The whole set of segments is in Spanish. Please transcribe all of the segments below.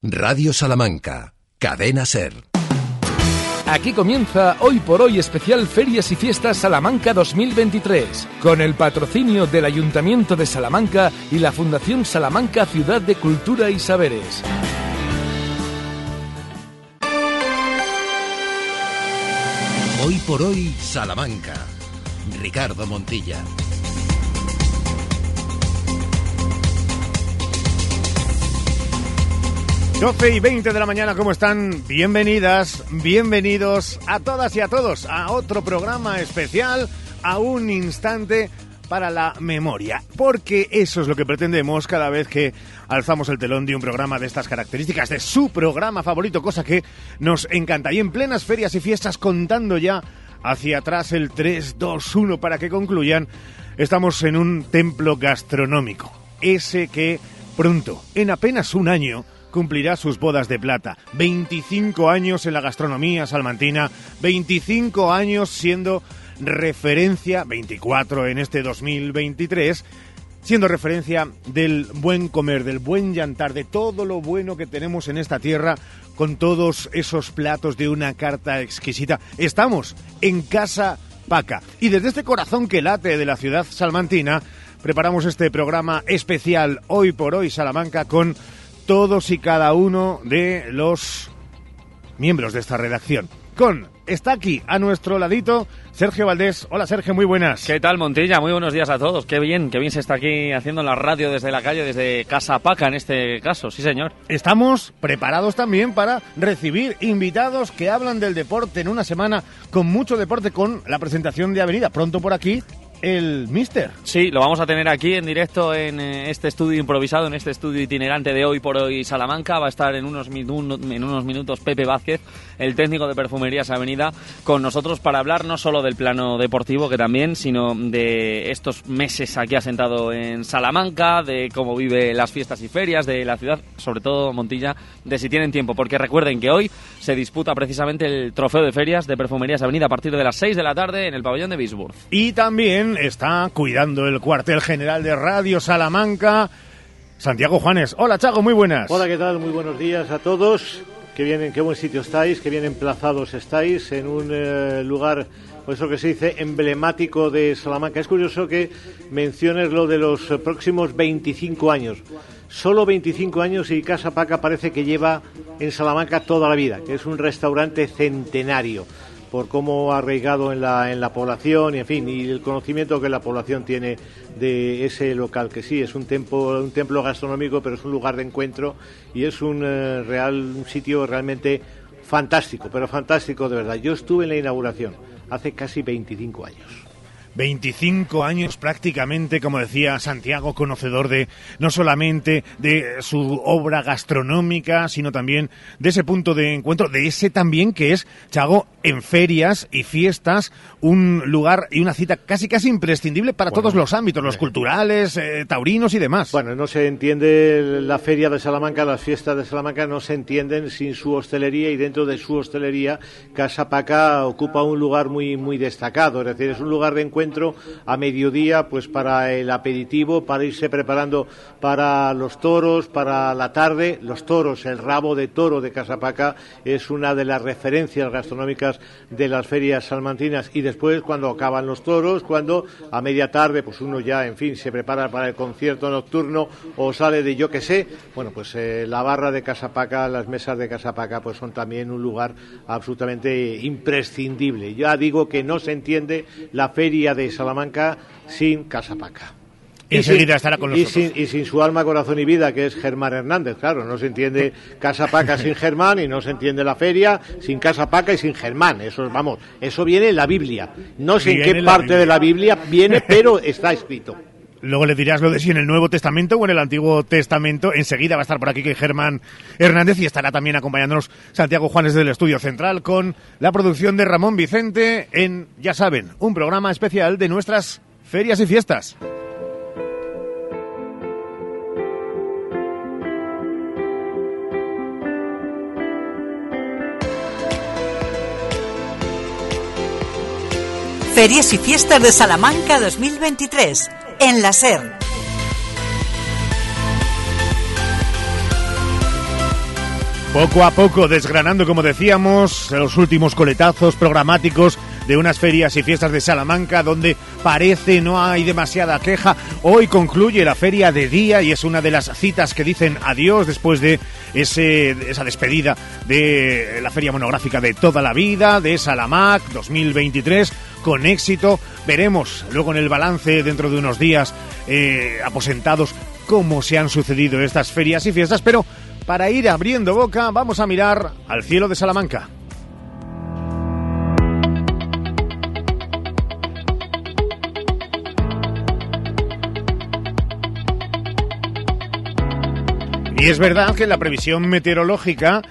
Radio Salamanca, Cadena Ser. Aquí comienza Hoy por Hoy especial Ferias y Fiestas Salamanca 2023, con el patrocinio del Ayuntamiento de Salamanca y la Fundación Salamanca Ciudad de Cultura y Saberes. Hoy por Hoy Salamanca. Ricardo Montilla. 12 y 20 de la mañana, ¿cómo están? Bienvenidas, bienvenidos a todas y a todos a otro programa especial, a un instante para la memoria, porque eso es lo que pretendemos cada vez que alzamos el telón de un programa de estas características, de su programa favorito, cosa que nos encanta. Y en plenas ferias y fiestas, contando ya hacia atrás el 3, 2, 1 para que concluyan, estamos en un templo gastronómico, ese que pronto, en apenas un año, cumplirá sus bodas de plata. 25 años en la gastronomía salmantina, 25 años siendo referencia, 24 en este 2023, siendo referencia del buen comer, del buen llantar, de todo lo bueno que tenemos en esta tierra, con todos esos platos de una carta exquisita. Estamos en Casa Paca y desde este corazón que late de la ciudad salmantina, preparamos este programa especial hoy por hoy Salamanca con todos y cada uno de los miembros de esta redacción. Con, está aquí a nuestro ladito Sergio Valdés. Hola Sergio, muy buenas. ¿Qué tal Montilla? Muy buenos días a todos. Qué bien, qué bien se está aquí haciendo la radio desde la calle, desde Casa Paca en este caso, sí señor. Estamos preparados también para recibir invitados que hablan del deporte en una semana con mucho deporte con la presentación de Avenida. Pronto por aquí el Mister. Sí, lo vamos a tener aquí en directo en eh, este estudio improvisado, en este estudio itinerante de hoy por hoy Salamanca. Va a estar en unos, en unos minutos Pepe Vázquez, el técnico de Perfumerías Avenida, con nosotros para hablar no solo del plano deportivo, que también, sino de estos meses aquí asentado en Salamanca, de cómo vive las fiestas y ferias de la ciudad, sobre todo Montilla, de si tienen tiempo, porque recuerden que hoy se disputa precisamente el trofeo de ferias de Perfumerías Avenida a partir de las 6 de la tarde en el pabellón de Bisburg. Y también está cuidando el cuartel general de Radio Salamanca. Santiago Juanes. Hola, Chago, muy buenas. Hola, ¿qué tal? Muy buenos días a todos. Qué bien, qué buen sitio estáis, qué bien emplazados estáis en un eh, lugar, pues eso que se dice, emblemático de Salamanca. Es curioso que menciones lo de los próximos 25 años. Solo 25 años y Casa Paca parece que lleva en Salamanca toda la vida, que es un restaurante centenario por cómo ha arraigado en la, en la población y en fin, y el conocimiento que la población tiene de ese local, que sí, es un templo, un templo gastronómico, pero es un lugar de encuentro y es un eh, real un sitio realmente fantástico, pero fantástico de verdad. Yo estuve en la inauguración hace casi 25 años. 25 años prácticamente, como decía Santiago, conocedor de no solamente de su obra gastronómica, sino también de ese punto de encuentro, de ese también que es, Chago, en ferias y fiestas, un lugar y una cita casi casi imprescindible para todos los ámbitos, los culturales, eh, taurinos y demás. Bueno, no se entiende la feria de Salamanca, las fiestas de Salamanca no se entienden sin su hostelería y dentro de su hostelería Casa Paca ocupa un lugar muy muy destacado, es decir, es un lugar de encuentro a mediodía pues para el aperitivo, para irse preparando para los toros, para la tarde. Los toros, el rabo de toro de Casapaca es una de las referencias gastronómicas de las ferias salmantinas y después cuando acaban los toros, cuando a media tarde pues uno ya en fin se prepara para el concierto nocturno o sale de yo que sé, bueno pues eh, la barra de Casapaca, las mesas de Casapaca pues son también un lugar absolutamente imprescindible. Ya digo que no se entiende la feria de Salamanca sin Casapaca. Y enseguida estará con nosotros. Y sin, y sin, su alma, corazón y vida, que es Germán Hernández. Claro, no se entiende Casa Paca sin Germán y no se entiende la feria sin Casa Paca y sin Germán. Eso, vamos, eso viene en la Biblia. No sé en qué parte de la Biblia viene, pero está escrito. Luego le dirás lo de si en el Nuevo Testamento o en el Antiguo Testamento. Enseguida va a estar por aquí Germán Hernández y estará también acompañándonos Santiago Juanes del Estudio Central con la producción de Ramón Vicente en, ya saben, un programa especial de nuestras ferias y fiestas. Ferias y Fiestas de Salamanca 2023 en la SER. Poco a poco desgranando, como decíamos, los últimos coletazos programáticos de unas ferias y fiestas de Salamanca donde parece no hay demasiada queja. Hoy concluye la feria de día y es una de las citas que dicen adiós después de esa despedida de la feria monográfica de toda la vida, de Salamac 2023 con éxito. Veremos luego en el balance dentro de unos días eh, aposentados cómo se han sucedido estas ferias y fiestas, pero para ir abriendo boca vamos a mirar al cielo de Salamanca. Y es verdad que la previsión meteorológica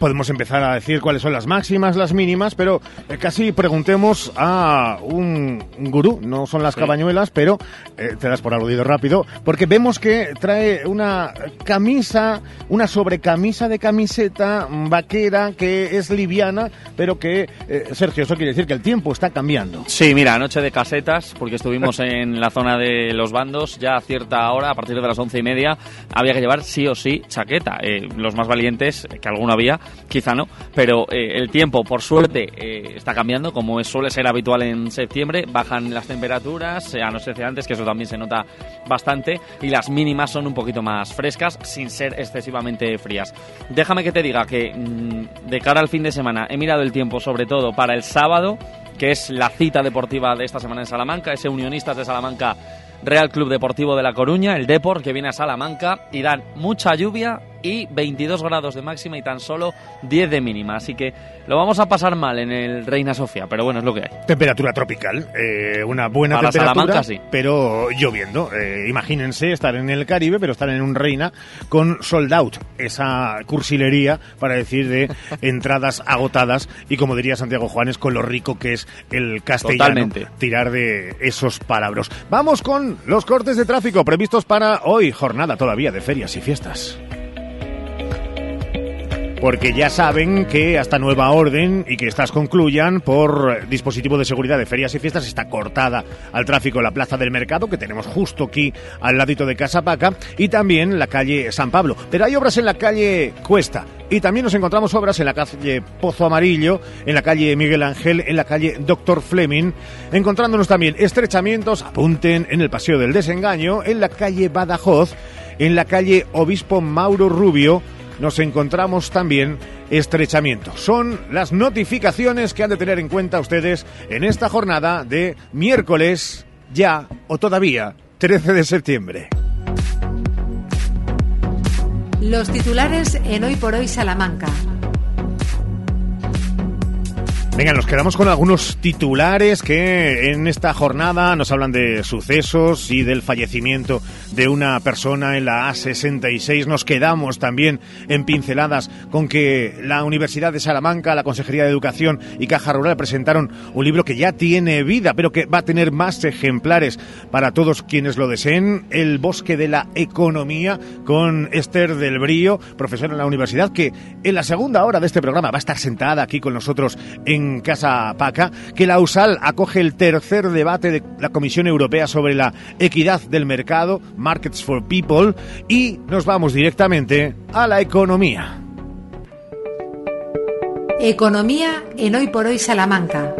podemos empezar a decir cuáles son las máximas, las mínimas, pero eh, casi preguntemos a un, gurú, no son las cabañuelas, pero eh, te das por aludido rápido, porque vemos que trae una camisa, una sobrecamisa de camiseta vaquera que es liviana, pero que, eh, Sergio, eso quiere decir que el tiempo está cambiando. Sí, mira, noche de casetas, porque estuvimos en la zona de los bandos, ya a cierta hora, a partir de las once y media, había que llevar sí o sí chaqueta. los más valientes, que alguno había, quizá no, pero eh, el tiempo, por suerte, eh, está cambiando, como suele ser habitual en septiembre, bajan las temperaturas, a no ser antes, que eso también se nota bastante, y las mínimas son un poquito más frescas, sin ser excesivamente frías. Déjame que te diga que mm, de cara al fin de semana he mirado el tiempo, sobre todo para el sábado, que es la cita deportiva de esta semana en Salamanca, ese Unionistas de Salamanca Real Club Deportivo de La Coruña, el Deport, que viene a Salamanca y dan mucha lluvia y 22 grados de máxima y tan solo 10 de mínima. Así que lo vamos a pasar mal en el Reina Sofía, pero bueno, es lo que hay. Temperatura tropical, eh, una buena Para temperatura, sí. pero lloviendo. Eh, imagínense estar en el Caribe, pero estar en un Reina con sold out, esa cursilería para decir de entradas agotadas y como diría Santiago Juanes, con lo rico que es el castellano. Tirar de esos palabras. Vamos con los cortes de tráfico previstos para hoy, jornada todavía de ferias y fiestas porque ya saben que hasta nueva orden y que estas concluyan por dispositivo de seguridad de ferias y fiestas está cortada al tráfico la plaza del mercado que tenemos justo aquí al ladito de Casapaca y también la calle San Pablo. Pero hay obras en la calle Cuesta y también nos encontramos obras en la calle Pozo Amarillo, en la calle Miguel Ángel, en la calle Doctor Fleming, encontrándonos también estrechamientos, apunten en el Paseo del Desengaño, en la calle Badajoz, en la calle Obispo Mauro Rubio, nos encontramos también estrechamiento. Son las notificaciones que han de tener en cuenta ustedes en esta jornada de miércoles, ya o todavía 13 de septiembre. Los titulares en Hoy por Hoy Salamanca. Venga, nos quedamos con algunos titulares que en esta jornada nos hablan de sucesos y del fallecimiento de una persona en la A66. Nos quedamos también en pinceladas con que la Universidad de Salamanca, la Consejería de Educación y Caja Rural presentaron un libro que ya tiene vida, pero que va a tener más ejemplares para todos quienes lo deseen. El Bosque de la Economía con Esther del Brío, profesora en la universidad, que en la segunda hora de este programa va a estar sentada aquí con nosotros en Casa Paca, que la USAL acoge el tercer debate de la Comisión Europea sobre la equidad del mercado, Markets for People, y nos vamos directamente a la economía. Economía en Hoy por Hoy Salamanca.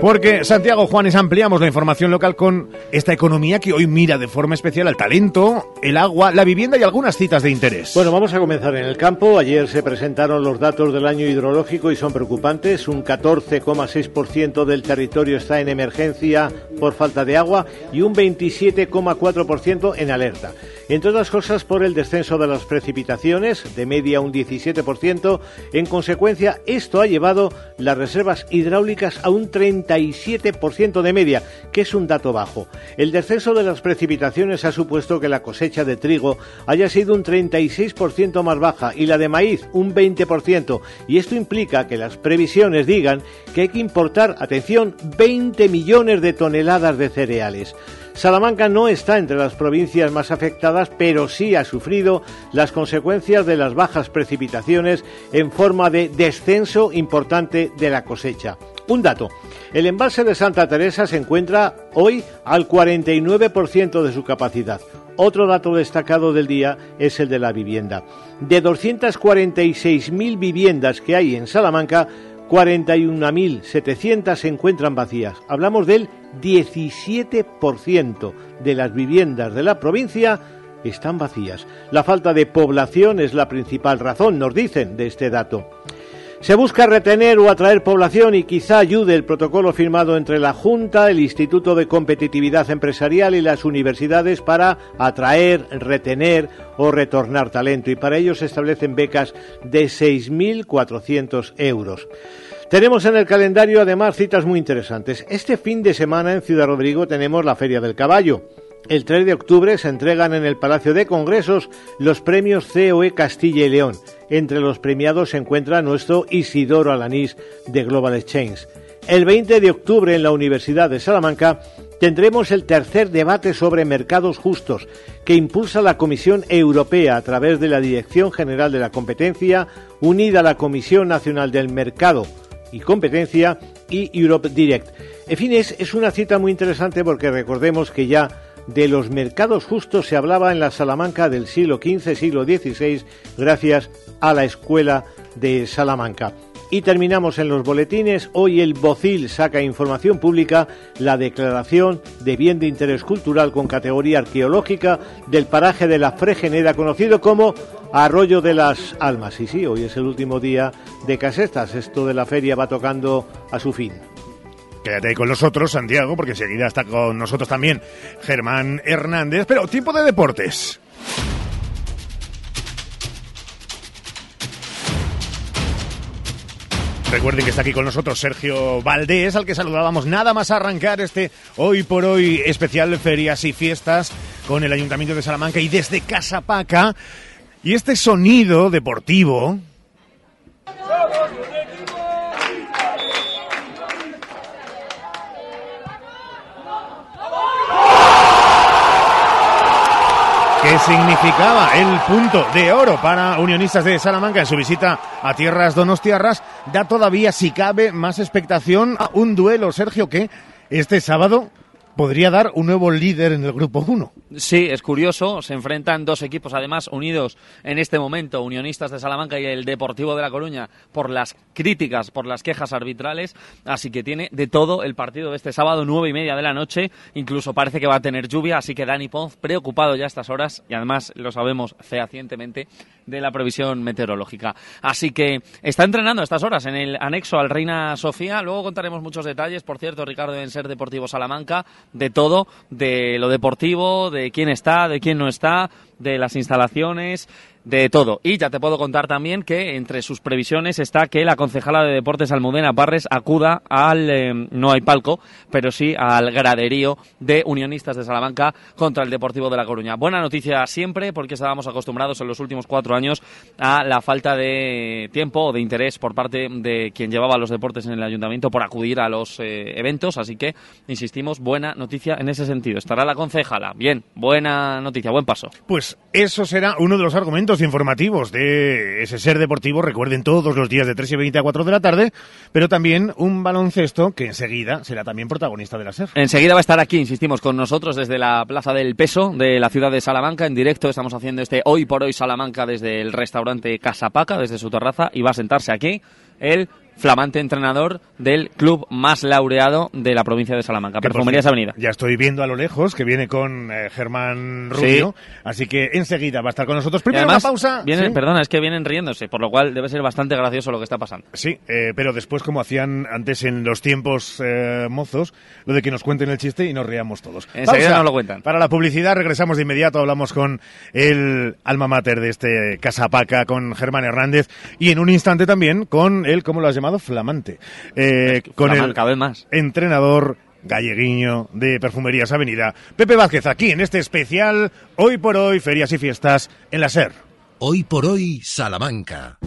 Porque Santiago Juanes ampliamos la información local con esta economía que hoy mira de forma especial al talento, el agua, la vivienda y algunas citas de interés. Bueno, vamos a comenzar en el campo. Ayer se presentaron los datos del año hidrológico y son preocupantes. Un 14,6% del territorio está en emergencia por falta de agua y un 27,4% en alerta entre otras cosas por el descenso de las precipitaciones, de media un 17%. En consecuencia, esto ha llevado las reservas hidráulicas a un 37% de media, que es un dato bajo. El descenso de las precipitaciones ha supuesto que la cosecha de trigo haya sido un 36% más baja y la de maíz un 20%, y esto implica que las previsiones digan que hay que importar, atención, 20 millones de toneladas de cereales. Salamanca no está entre las provincias más afectadas, pero sí ha sufrido las consecuencias de las bajas precipitaciones en forma de descenso importante de la cosecha. Un dato, el embalse de Santa Teresa se encuentra hoy al 49% de su capacidad, Otro dato destacado del día es el de la vivienda. De 246.000 viviendas que hay en Salamanca, 41.700 se encuentran vacías. Hablamos del 17% de las viviendas de la provincia están vacías. La falta de población es la principal razón, nos dicen, de este dato. Se busca retener o atraer población y quizá ayude el protocolo firmado entre la Junta, el Instituto de Competitividad Empresarial y las universidades para atraer, retener o retornar talento y para ello se establecen becas de 6.400 euros. Tenemos en el calendario además citas muy interesantes. Este fin de semana en Ciudad Rodrigo tenemos la Feria del Caballo. El 3 de octubre se entregan en el Palacio de Congresos los premios COE Castilla y León. Entre los premiados se encuentra nuestro Isidoro Alanís de Global Exchange. El 20 de octubre en la Universidad de Salamanca tendremos el tercer debate sobre mercados justos que impulsa la Comisión Europea a través de la Dirección General de la Competencia, unida a la Comisión Nacional del Mercado y Competencia y Europe Direct. En fin, es, es una cita muy interesante porque recordemos que ya de los mercados justos se hablaba en la Salamanca del siglo XV, siglo XVI, gracias a la Escuela de Salamanca. Y terminamos en los boletines. Hoy el Bocil saca información pública la declaración de bien de interés cultural con categoría arqueológica del paraje de la Fregeneda, conocido como Arroyo de las Almas. Y sí, hoy es el último día de Casestas. Esto de la feria va tocando a su fin. Quédate ahí con nosotros, Santiago, porque enseguida está con nosotros también Germán Hernández. Pero tiempo de deportes. Recuerden que está aquí con nosotros Sergio Valdés, al que saludábamos nada más arrancar este hoy por hoy especial Ferias y Fiestas con el Ayuntamiento de Salamanca y desde Casa Paca. Y este sonido deportivo que significaba el punto de oro para Unionistas de Salamanca en su visita a tierras donostiarras, da todavía, si cabe, más expectación a un duelo, Sergio, que este sábado podría dar un nuevo líder en el grupo 1. Sí, es curioso. Se enfrentan dos equipos, además, unidos en este momento, Unionistas de Salamanca y el Deportivo de La Coruña, por las críticas, por las quejas arbitrales. Así que tiene de todo el partido de este sábado, nueve y media de la noche. Incluso parece que va a tener lluvia, así que Dani Ponz, preocupado ya a estas horas, y además lo sabemos fehacientemente, de la previsión meteorológica. Así que está entrenando a estas horas en el anexo al Reina Sofía. Luego contaremos muchos detalles. Por cierto, Ricardo en Ser Deportivo Salamanca, de todo, de lo deportivo, de quién está, de quién no está, de las instalaciones, de todo. Y ya te puedo contar también que entre sus previsiones está que la concejala de Deportes Almudena Barres acuda al, eh, no hay palco, pero sí al graderío de Unionistas de Salamanca contra el Deportivo de La Coruña. Buena noticia siempre porque estábamos acostumbrados en los últimos cuatro años a la falta de tiempo o de interés por parte de quien llevaba los deportes en el ayuntamiento por acudir a los eh, eventos, así que insistimos, buena noticia en ese sentido. Estará la concejala. Bien, buena noticia, buen paso. Pues eso será uno de los argumentos informativos de ese ser deportivo. Recuerden todos los días de 3 y 20 a 4 de la tarde, pero también un baloncesto que enseguida será también protagonista de la SER. Enseguida va a estar aquí, insistimos, con nosotros desde la Plaza del Peso de la ciudad de Salamanca. En directo estamos haciendo este Hoy por Hoy Salamanca desde el restaurante Casapaca, desde su terraza, y va a sentarse aquí el flamante entrenador del club más laureado de la provincia de Salamanca, Perfumerías Avenida. Ya estoy viendo a lo lejos que viene con eh, Germán Rubio, así que enseguida va a estar con nosotros. Primero Además, una pausa. Vienen, ¿sí? Perdona, es que vienen riéndose, por lo cual debe ser bastante gracioso lo que está pasando. Sí, eh, pero después, como hacían antes en los tiempos eh, mozos, lo de que nos cuenten el chiste y nos riamos todos. Enseguida Pausa. nos lo cuentan. Para la publicidad regresamos de inmediato, hablamos con el alma mater de este Casapaca, con Germán Hernández, y en un instante también con el, ¿cómo lo has llamado? Flamante. Eh, con Flamán, el más. entrenador galleguiño de Perfumerías Avenida, Pepe Vázquez, aquí en este especial Hoy por Hoy, Ferias y Fiestas en la SER. Hoy por hoy, Salamanca.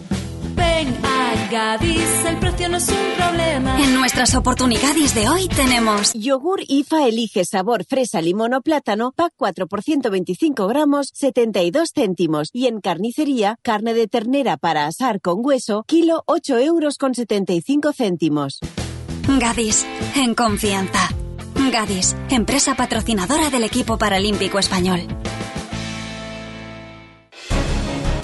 Ven a Gadis, el precio no es un problema. En nuestras oportunidades de hoy tenemos Yogur IFA elige sabor fresa, limón o plátano, pack 4 por 125 gramos, 72 céntimos. Y en carnicería, carne de ternera para asar con hueso, kilo 8 euros con 75 céntimos. Gadis, en confianza. Gadis, empresa patrocinadora del equipo paralímpico español.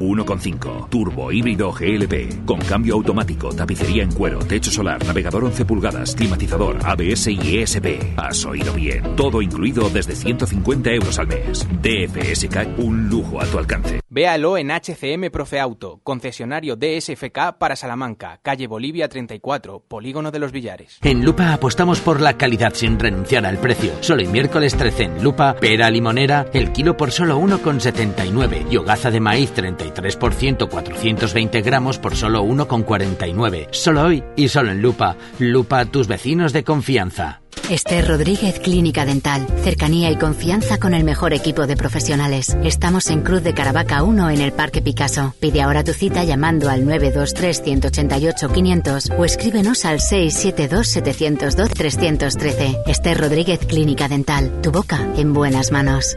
1.5 Turbo híbrido GLP con cambio automático, tapicería en cuero, techo solar, navegador 11 pulgadas, climatizador, ABS y ESP. Has oído bien. Todo incluido desde 150 euros al mes. DFSK un lujo a tu alcance. Véalo en HCM Profe Auto, concesionario DSFK para Salamanca, calle Bolivia 34, Polígono de los Villares. En Lupa apostamos por la calidad sin renunciar al precio. Solo el miércoles 13 en Lupa, pera limonera, el kilo por solo 1,79 y hogaza de maíz 33% 420 gramos por solo 1,49. Solo hoy y solo en Lupa. Lupa, tus vecinos de confianza. Esther Rodríguez Clínica Dental. Cercanía y confianza con el mejor equipo de profesionales. Estamos en Cruz de Caravaca 1 en el Parque Picasso. Pide ahora tu cita llamando al 923 188 500 o escríbenos al 672 702 313. Esther Rodríguez Clínica Dental. Tu boca en buenas manos.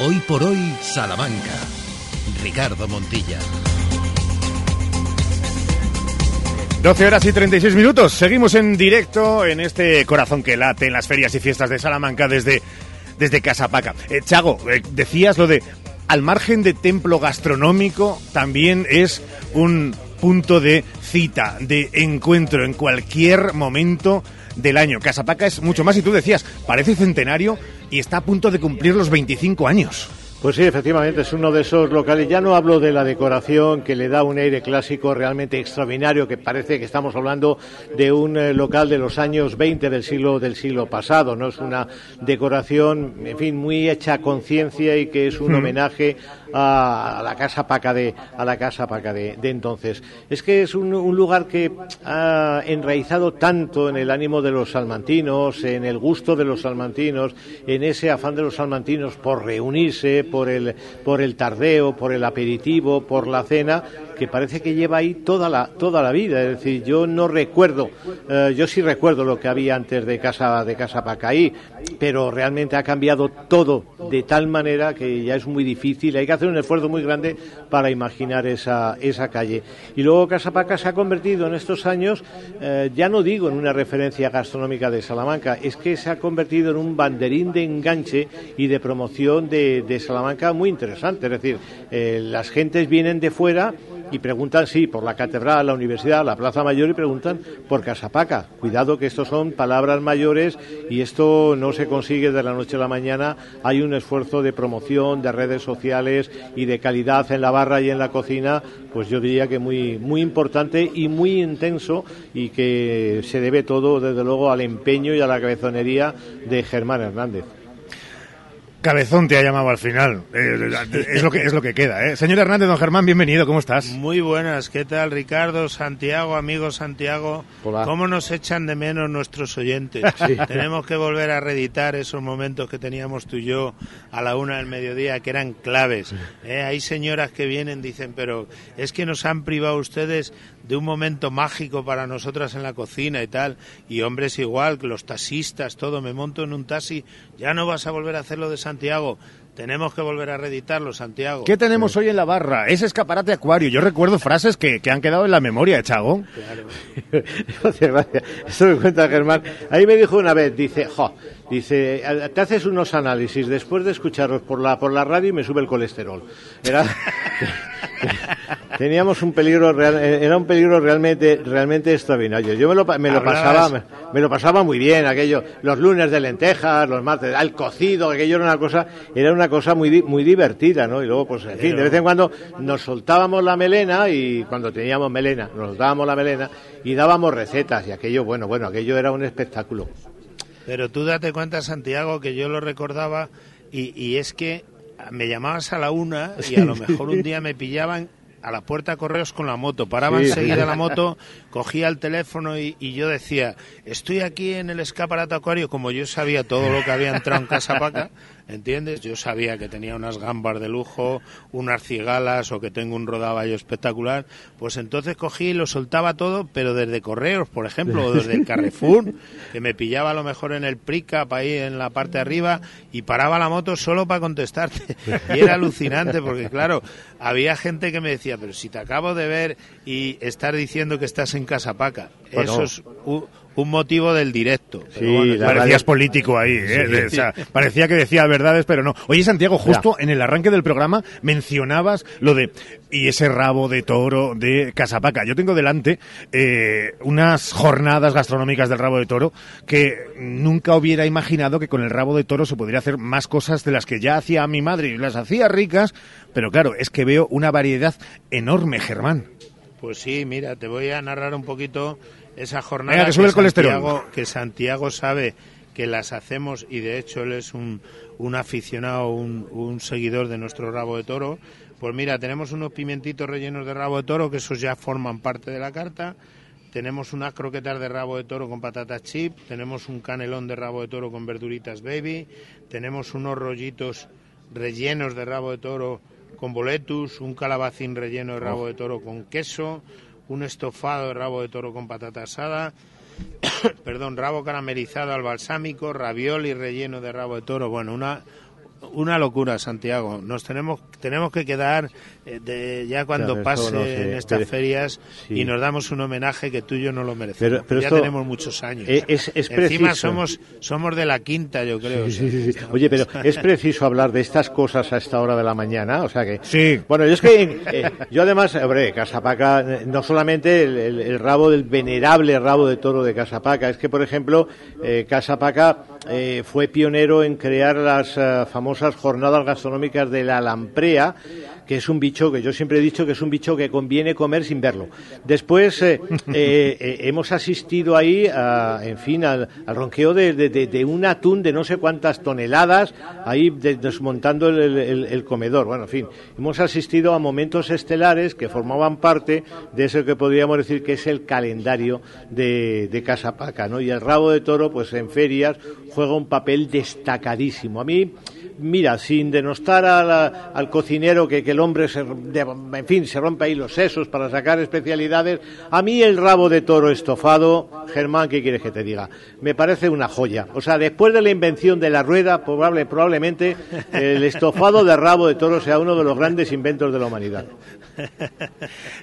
Hoy por hoy, Salamanca. Ricardo Montilla. 12 horas y 36 minutos. Seguimos en directo en este corazón que late en las ferias y fiestas de Salamanca desde, desde Casapaca. Eh, Chago, eh, decías lo de al margen de templo gastronómico, también es un punto de cita, de encuentro en cualquier momento del año. Casapaca es mucho más y tú decías, parece centenario y está a punto de cumplir los 25 años. Pues sí, efectivamente, es uno de esos locales. Ya no hablo de la decoración que le da un aire clásico realmente extraordinario, que parece que estamos hablando de un eh, local de los años 20 del siglo del siglo pasado. No es una decoración, en fin, muy hecha a conciencia y que es un homenaje a, la casa paca de a la casa paca de, entonces. Es que es un, un, lugar que ha enraizado tanto en el ánimo de los salmantinos, en el gusto de los salmantinos, en ese afán de los salmantinos por reunirse por el, por el tardeo, por el aperitivo, por la cena, que parece que lleva ahí toda la, toda la vida. Es decir, yo no recuerdo, eh, yo sí recuerdo lo que había antes de Casa, de Casa Pacaí, pero realmente ha cambiado todo de tal manera que ya es muy difícil, hay que hacer un esfuerzo muy grande para imaginar esa, esa calle. Y luego Casa Paca se ha convertido en estos años, eh, ya no digo en una referencia gastronómica de Salamanca, es que se ha convertido en un banderín de enganche y de promoción de, de Salamanca muy interesante. Es decir, eh, las gentes vienen de fuera y preguntan, sí, por la catedral, la universidad, la plaza mayor y preguntan por Casapaca. Cuidado que esto son palabras mayores y esto no se consigue de la noche a la mañana. Hay un esfuerzo de promoción, de redes sociales y de calidad en la barra y en la cocina, pues yo diría que muy, muy importante y muy intenso y que se debe todo, desde luego, al empeño y a la cabezonería de Germán Hernández. Cabezón te ha llamado al final. Eh, es, lo que, es lo que queda. ¿eh? Señor Hernández, don Germán, bienvenido. ¿Cómo estás? Muy buenas. ¿Qué tal, Ricardo, Santiago, amigo Santiago? ¿Cómo nos echan de menos nuestros oyentes? Tenemos que volver a reeditar esos momentos que teníamos tú y yo a la una del mediodía, que eran claves. ¿eh? Hay señoras que vienen, dicen, pero es que nos han privado ustedes de un momento mágico para nosotras en la cocina y tal. Y hombres igual, los taxistas, todo. Me monto en un taxi, ya no vas a volver a hacerlo de Santiago. Tenemos que volver a reeditarlo, Santiago. ¿Qué tenemos hoy en la barra? Ese escaparate acuario. Yo recuerdo frases que, que han quedado en la memoria, Chago. Claro. gracias. Esto me cuenta Germán. Ahí me dijo una vez, dice, jo, dice, te haces unos análisis después de escucharlos por la, por la radio y me sube el colesterol. Era... teníamos un peligro real, era un peligro realmente realmente extraordinario. Yo me lo, me lo pasaba me, lo pasaba muy bien aquello, los lunes de lentejas, los martes al cocido, aquello era una cosa era una cosa muy muy divertida, ¿no? Y luego pues en fin, de vez en cuando nos soltábamos la melena y cuando teníamos melena, nos soltábamos la melena y dábamos recetas y aquello, bueno, bueno, aquello era un espectáculo. Pero tú date cuenta, Santiago, que yo lo recordaba y, es que me llamabas a la una y a lo mejor un día me pillaban a la puerta de correos con la moto. Paraba enseguida la moto, cogía el teléfono y, yo decía, estoy aquí en el escaparate acuario, como yo sabía todo lo que había entrado en Casa Paca, ¿entiendes? Yo sabía que tenía unas gambas de lujo, unas cigalas o que tengo un rodaballo espectacular, pues entonces cogí y lo soltaba todo, pero desde correos, por ejemplo, o desde el Carrefour, que me pillaba a lo mejor en el Pricap ahí en la parte de arriba y paraba la moto solo para contestarte. Y era alucinante porque, claro, había gente que me decía, pero si te acabo de ver y estar diciendo que estás en Casa Paca, eso es un motivo del directo. Sí, parecías político ahí, ¿eh? parecía que decía verdades, pero no. Oye, Santiago, justo en el arranque del programa mencionabas lo de y ese rabo de toro de Casapaca. Yo tengo delante eh, unas jornadas gastronómicas del rabo de toro que nunca hubiera imaginado que con el rabo de toro se podría hacer más cosas de las que ya hacía mi madre y las hacía ricas, pero claro, es que veo una variedad enorme, Germán. Pues sí, mira, te voy a narrar un poquito esa jornada que, Santiago, que Santiago sabe que las hacemos y de hecho él es un, un aficionado, un, un, seguidor de nuestro rabo de toro. Pues mira, tenemos unos pimentitos rellenos de rabo de toro, que esos ya forman parte de la carta. Tenemos unas croquetas de rabo de toro con patatas chip, tenemos un canelón de rabo de toro con verduritas baby, tenemos unos rollitos rellenos de rabo de toro con boletus, un calabacín relleno de rabo de toro con queso, un estofado de rabo de toro con patata asada, perdón, rabo caramelizado al balsámico, ravioli relleno de rabo de toro, bueno, una una locura, Santiago. Nos tenemos tenemos que quedar de, ya cuando pasen estas ferias y nos damos un homenaje que tú y yo no lo merecemos. Pero, ya tenemos muchos años. Es, Encima somos somos de la quinta, yo creo. Oye, pero es preciso hablar de estas cosas a esta hora de la mañana, o sea que. Sí. Bueno, yo es que eh, yo además, hombre, Casapaca, eh, no solamente el, rabo del venerable rabo de toro de Casapaca, es que por ejemplo Casapaca fue pionero en crear las famosas jornadas gastronómicas de la Lamprea que es un bicho que yo siempre he dicho que es un bicho que conviene comer sin verlo. Después eh, eh, eh, hemos asistido ahí, en fin, al, ronqueo de, un atún de no sé cuántas toneladas, ahí desmontando el, comedor. Bueno, en fin, hemos asistido a momentos estelares que formaban parte de eso que podríamos decir que es el calendario de, de Casa Paca, ¿no? Y el rabo de toro, pues en ferias juega un papel destacadísimo. A mí mira, sin denostar al cocinero que, el hombre, se, en fin, se rompe ahí los sesos para sacar especialidades, a mí el rabo de toro estofado, Germán, ¿qué quieres que te diga? Me parece una joya. O sea, después de la invención de la rueda, probable, probablemente el estofado de rabo de toro sea uno de los grandes inventos de la humanidad.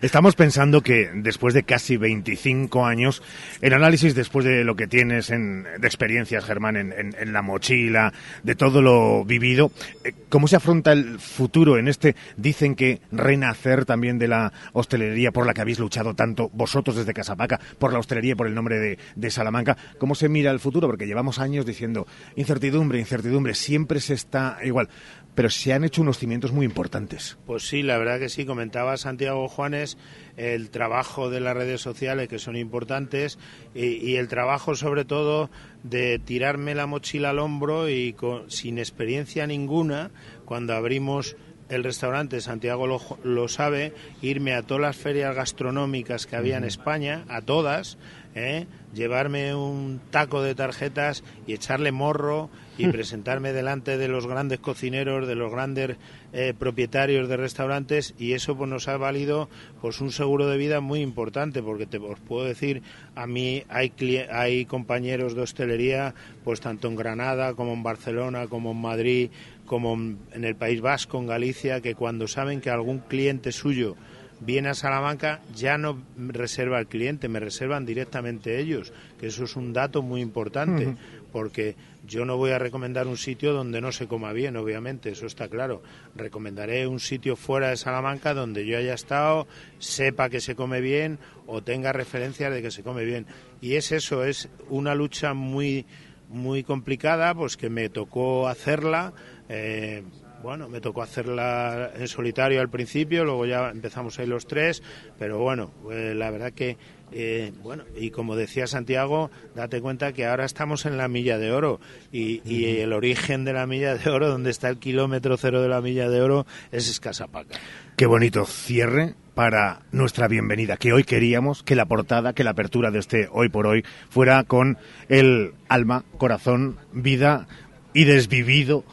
Estamos pensando que después de casi 25 años, el análisis después de lo que tienes en, de experiencias, Germán, en, la mochila, de todo lo vivido, eh, ¿cómo se afronta el futuro en este, dicen que renacer también de la hostelería por la que habéis luchado tanto vosotros desde Casapaca, por la hostelería y por el nombre de, de Salamanca? ¿Cómo se mira el futuro? Porque llevamos años diciendo incertidumbre, incertidumbre, siempre se está igual pero se han hecho unos cimientos muy importantes. Pues sí, la verdad que sí. Comentaba Santiago Juanes el trabajo de las redes sociales que son importantes y, el trabajo sobre todo de tirarme la mochila al hombro y sin experiencia ninguna cuando abrimos el restaurante Santiago lo, lo, sabe, irme a todas las ferias gastronómicas que había en España, a todas, ¿eh? llevarme un taco de tarjetas y echarle morro y presentarme delante de los grandes cocineros, de los grandes eh, propietarios de restaurantes y eso pues nos ha valido pues un seguro de vida muy importante porque te os puedo decir a mí hay hay compañeros de hostelería pues tanto en Granada como en Barcelona como en Madrid como en el País Vasco en Galicia que cuando saben que algún cliente suyo viene a Salamanca, ya no reserva al cliente, me reservan directamente ellos, que eso es un dato muy importante, porque yo no voy a recomendar un sitio donde no se coma bien, obviamente, eso está claro. Recomendaré un sitio fuera de Salamanca donde yo haya estado, sepa que se come bien o tenga referencias de que se come bien. Y es eso, es una lucha muy muy complicada, pues que me tocó hacerla. Eh, bueno, me tocó hacerla en solitario al principio, luego ya empezamos ahí los tres, pero bueno, eh, la verdad que Eh, bueno, y como decía Santiago, date cuenta que ahora estamos en la milla de oro y, el origen de la milla de oro, donde está el kilómetro cero de la milla de oro, es Escasapaca. Qué bonito cierre para nuestra bienvenida, que hoy queríamos que la portada, que la apertura de este Hoy por Hoy fuera con el alma, corazón, vida y desvivido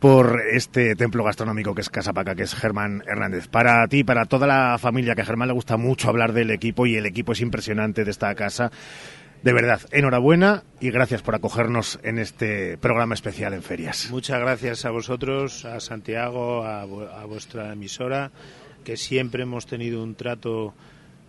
por este templo gastronómico que es Casapaca, que es Germán Hernández. Para ti, para toda la familia, que a Germán le gusta mucho hablar del equipo y el equipo es impresionante de esta casa. De verdad, enhorabuena y gracias por acogernos en este programa especial en ferias. Muchas gracias a vosotros, a Santiago, a, a vuestra emisora, que siempre hemos tenido un trato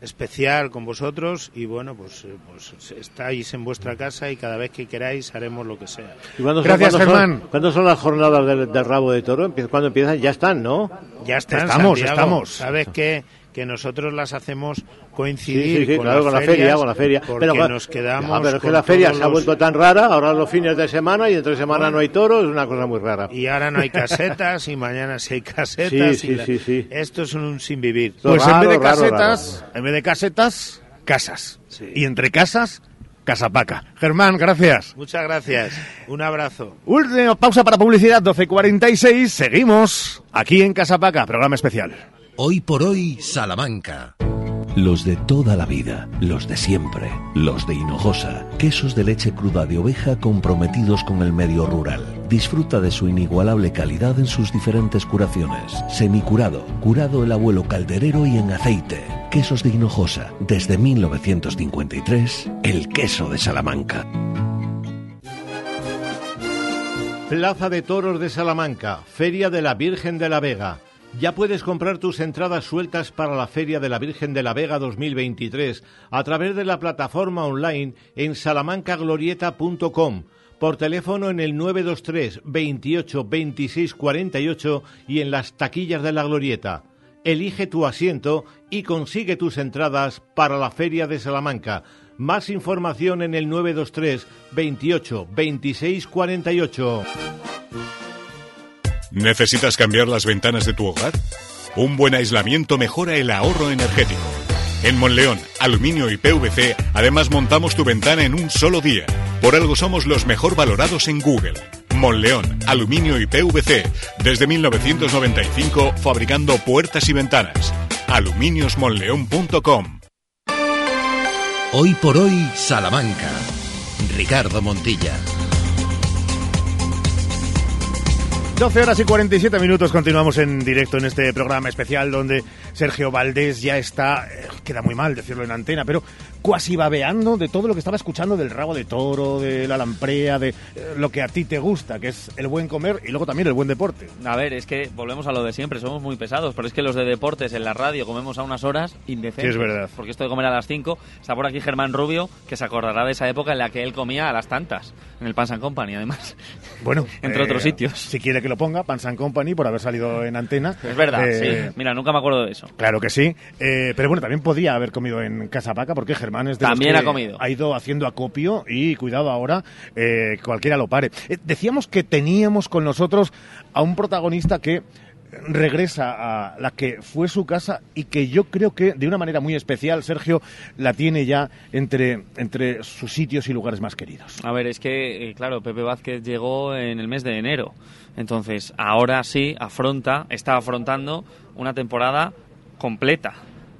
especial con vosotros y bueno, pues, eh, pues estáis en vuestra casa y cada vez que queráis haremos lo que sea. Gracias, Germán. ¿Cuándo son las jornadas del, rabo de toro? ¿Cuándo empiezan? Ya están, ¿no? Ya están, estamos, estamos. ¿Sabes qué? Que nosotros las hacemos coincidir con, la feria, con la feria. Porque pero, nos quedamos. pero es que la feria se ha vuelto tan rara, ahora los fines de semana y entre semana no hay toros, es una cosa muy rara. Y ahora no hay casetas y mañana sí hay casetas. Sí, sí, sí, Esto es un sin vivir. Pues en vez de casetas, en vez de casetas, casas. Y entre casas, Casapaca. Germán, gracias. Muchas gracias. Un abrazo. Última pausa para publicidad, 12.46. Seguimos aquí en Casapaca, programa especial. Hoy por hoy, Salamanca. Los de toda la vida, los de siempre, los de Hinojosa, quesos de leche cruda de oveja comprometidos con el medio rural. Disfruta de su inigualable calidad en sus diferentes curaciones. Semicurado, curado el abuelo calderero y en aceite. Quesos de Hinojosa, desde 1953, el queso de Salamanca. Plaza de Toros de Salamanca, Feria de la Virgen de la Vega. Ya puedes comprar tus entradas sueltas para la Feria de la Virgen de la Vega 2023 a través de la plataforma online en salamancaglorieta.com, por teléfono en el 923 28 26 48 y en las taquillas de la Glorieta. Elige tu asiento y consigue tus entradas para la Feria de Salamanca. Más información en el 923 28 26 48. ¿Necesitas cambiar las ventanas de tu hogar? Un buen aislamiento mejora el ahorro energético. En Monleón, Aluminio y PVC, además montamos tu ventana en un solo día. Por algo somos los mejor valorados en Google. Monleón, Aluminio y PVC, desde 1995 fabricando puertas y ventanas. aluminiosmonleón.com Hoy por hoy, Salamanca. Ricardo Montilla. 12 horas y 47 minutos continuamos en directo en este programa especial donde Sergio Valdés ya está, eh, queda muy mal decirlo en antena, pero cuasi babeando de todo lo que estaba escuchando del rabo de toro, de la lamprea, de eh, lo que a ti te gusta, que es el buen comer y luego también el buen deporte. A ver, es que volvemos a lo de siempre, somos muy pesados, pero es que los de deportes en la radio comemos a unas horas indecentes. Sí, es verdad. Porque esto de comer a las 5, está por aquí Germán Rubio, que se acordará de esa época en la que él comía a las tantas, en el Pans Company además. Bueno, entre otros eh, sitios. Si quiere que lo ponga, Pans Company, por haber salido en antena. Es verdad, eh, sí. Mira, nunca me acuerdo de eso. Claro que sí. pero bueno, también podía haber comido en Casa Paca, porque Germán es de También ha comido. Ha ido haciendo acopio y cuidado ahora, eh, cualquiera lo pare. Eh, decíamos que teníamos con nosotros a un protagonista que regresa a la que fue su casa y que yo creo que de una manera muy especial, Sergio, la tiene ya entre, entre sus sitios y lugares más queridos. A ver, es que, eh, claro, Pepe Vázquez llegó en el mes de enero. Entonces, ahora sí, afronta, está afrontando una temporada completa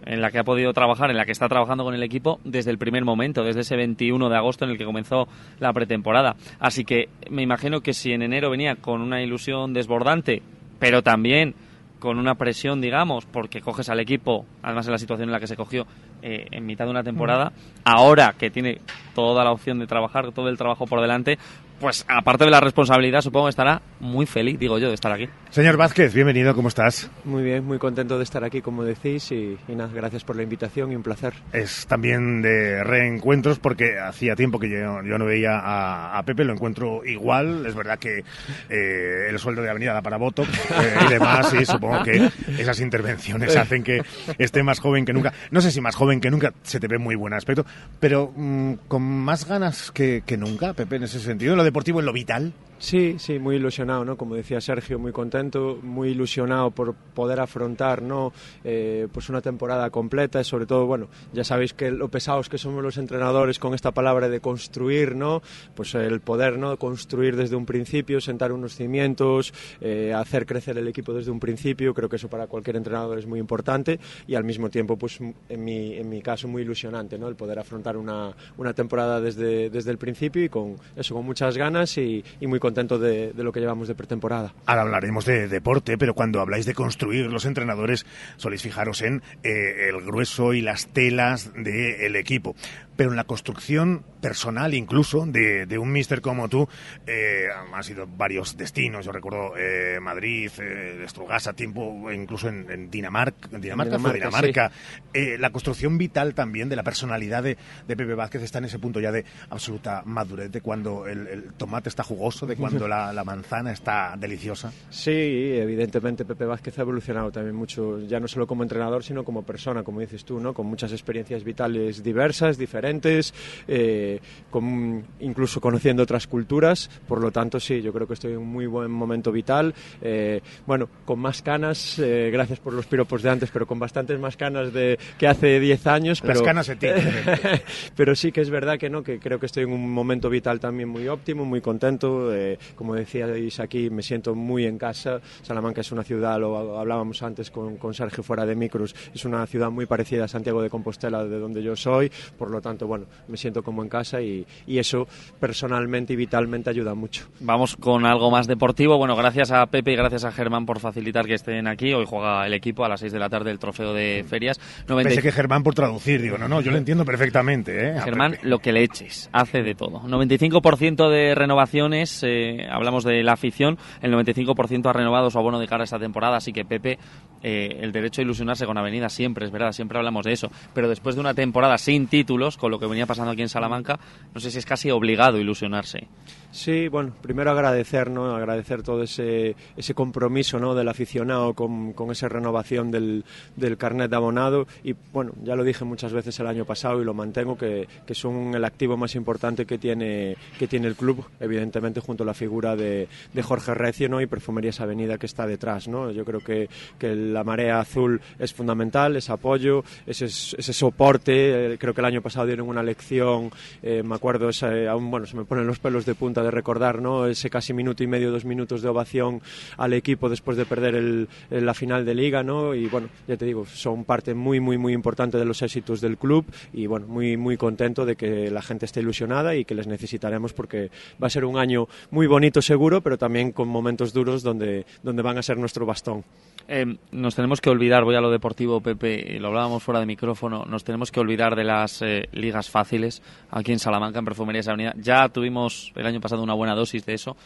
en la que ha podido trabajar, en la que está trabajando con el equipo desde el primer momento, desde ese 21 de agosto en el que comenzó la pretemporada. Así que me imagino que si en enero venía con una ilusión desbordante, pero también con una presión, digamos, porque coges al equipo, además en la situación en la que se cogió eh, en mitad de una temporada, ahora que tiene toda la opción de trabajar, todo el trabajo por delante, pues aparte de la responsabilidad, supongo que estará muy feliz, digo yo, de estar aquí. Señor Vázquez, bienvenido, ¿cómo estás? Muy bien, muy contento de estar aquí, como decís, y, nada, gracias por la invitación y un placer. Es también de reencuentros, porque hacía tiempo que yo, no veía a, Pepe, lo encuentro igual, es verdad que eh, el sueldo de Avenida da para voto eh, y demás, y supongo que esas intervenciones hacen que esté más joven que nunca. No sé si más joven que nunca, se te ve muy buen aspecto, pero mm, con más ganas que, que nunca, Pepe, en ese sentido deportivo, en lo vital? Sí, sí, muy ilusionado, ¿no? Como decía Sergio, muy contento, muy ilusionado por poder afrontar, ¿no? Eh, pues una temporada completa y sobre todo, bueno, ya sabéis que lo pesados que somos los entrenadores con esta palabra de construir, ¿no? Pues el poder, ¿no? Construir desde un principio, sentar unos cimientos, eh, hacer crecer el equipo desde un principio, creo que eso para cualquier entrenador es muy importante y al mismo tiempo, pues en mi, en mi caso, muy ilusionante, ¿no? El poder afrontar una, una temporada desde, desde el principio y con eso, con muchas ganas y, y muy contento de, de, lo que llevamos de pretemporada. Ahora hablaremos de deporte, pero cuando habláis de construir, los entrenadores soléis fijaros en eh, el grueso y las telas del equipo pero en la construcción personal incluso de, de un mister como tú eh, han sido varios destinos yo recuerdo eh, Madrid eh, Estrugasa tiempo incluso en, en Dinamarca en Dinamarca, Dinamarca, Dinamarca. Sí. Eh, la construcción vital también de la personalidad de, de, Pepe Vázquez está en ese punto ya de absoluta madurez de cuando el, el tomate está jugoso de cuando la, la, manzana está deliciosa sí evidentemente Pepe Vázquez ha evolucionado también mucho ya no solo como entrenador sino como persona como dices tú no con muchas experiencias vitales diversas diferentes eh, con, incluso conociendo otras culturas, por lo tanto sí, yo creo que estoy en un muy buen momento vital, eh, bueno, con más canas, eh, gracias por los piropos de antes, pero con bastantes más canas de que hace 10 años. Pero, Las canas se tienen. pero sí que es verdad que no, que creo que estoy en un momento vital también muy óptimo, muy contento, eh, como decíais aquí, me siento muy en casa, Salamanca es una ciudad, lo hablábamos antes con, con Sergio fuera de micros, es una ciudad muy parecida a Santiago de Compostela, de donde yo soy, por lo tanto, bueno, me siento como en casa y, y, eso personalmente y vitalmente ayuda mucho. Vamos con algo más deportivo. Bueno, gracias a Pepe y gracias a Germán por facilitar que estén aquí. Hoy juega el equipo a las 6 de la tarde el trofeo de ferias. 90... Pensé que Germán por traducir, digo, no, no, yo lo entiendo perfectamente. ¿eh? Germán, lo que le eches, hace de todo. 95% de renovaciones, eh, hablamos de la afición, el 95% ha renovado su abono de cara a esta temporada, así que Pepe, eh, el derecho a ilusionarse con Avenida siempre, es verdad, siempre hablamos de eso. Pero después de una temporada sin títulos, con lo que venía pasando aquí en Salamanca, no sé si es casi obligado ilusionarse. Sí, bueno, primero agradecer, ¿no? Agradecer todo ese, ese compromiso, ¿no? Del aficionado con, con esa renovación del, del, carnet de abonado y, bueno, ya lo dije muchas veces el año pasado y lo mantengo, que, que son el activo más importante que tiene, que tiene el club, evidentemente junto la figura de, de Jorge Recio, ¿no? Y Perfumerías Avenida que está detrás, ¿no? Yo creo que, que la marea azul es fundamental, ese apoyo, ese, ese soporte, eh, creo que el año pasado dieron una lección, eh, me acuerdo, esa, aún, bueno, se me ponen los pelos de punta de recordar ¿no? ese casi minuto y medio, dos minutos de ovación al equipo después de perder el, la final de liga, ¿no? Y bueno, ya te digo, son parte muy, muy, muy importante de los éxitos del club y bueno, muy, muy contento de que la gente esté ilusionada y que les necesitaremos porque va a ser un año muy bonito seguro, pero también con momentos duros donde, donde van a ser nuestro bastón. Eh, nos tenemos que olvidar, voy a lo deportivo, Pepe, lo hablábamos fuera de micrófono, nos tenemos que olvidar de las eh, ligas fáciles aquí en Salamanca, en Perfumerías Avenida. Ya tuvimos el año pasado una buena dosis de eso.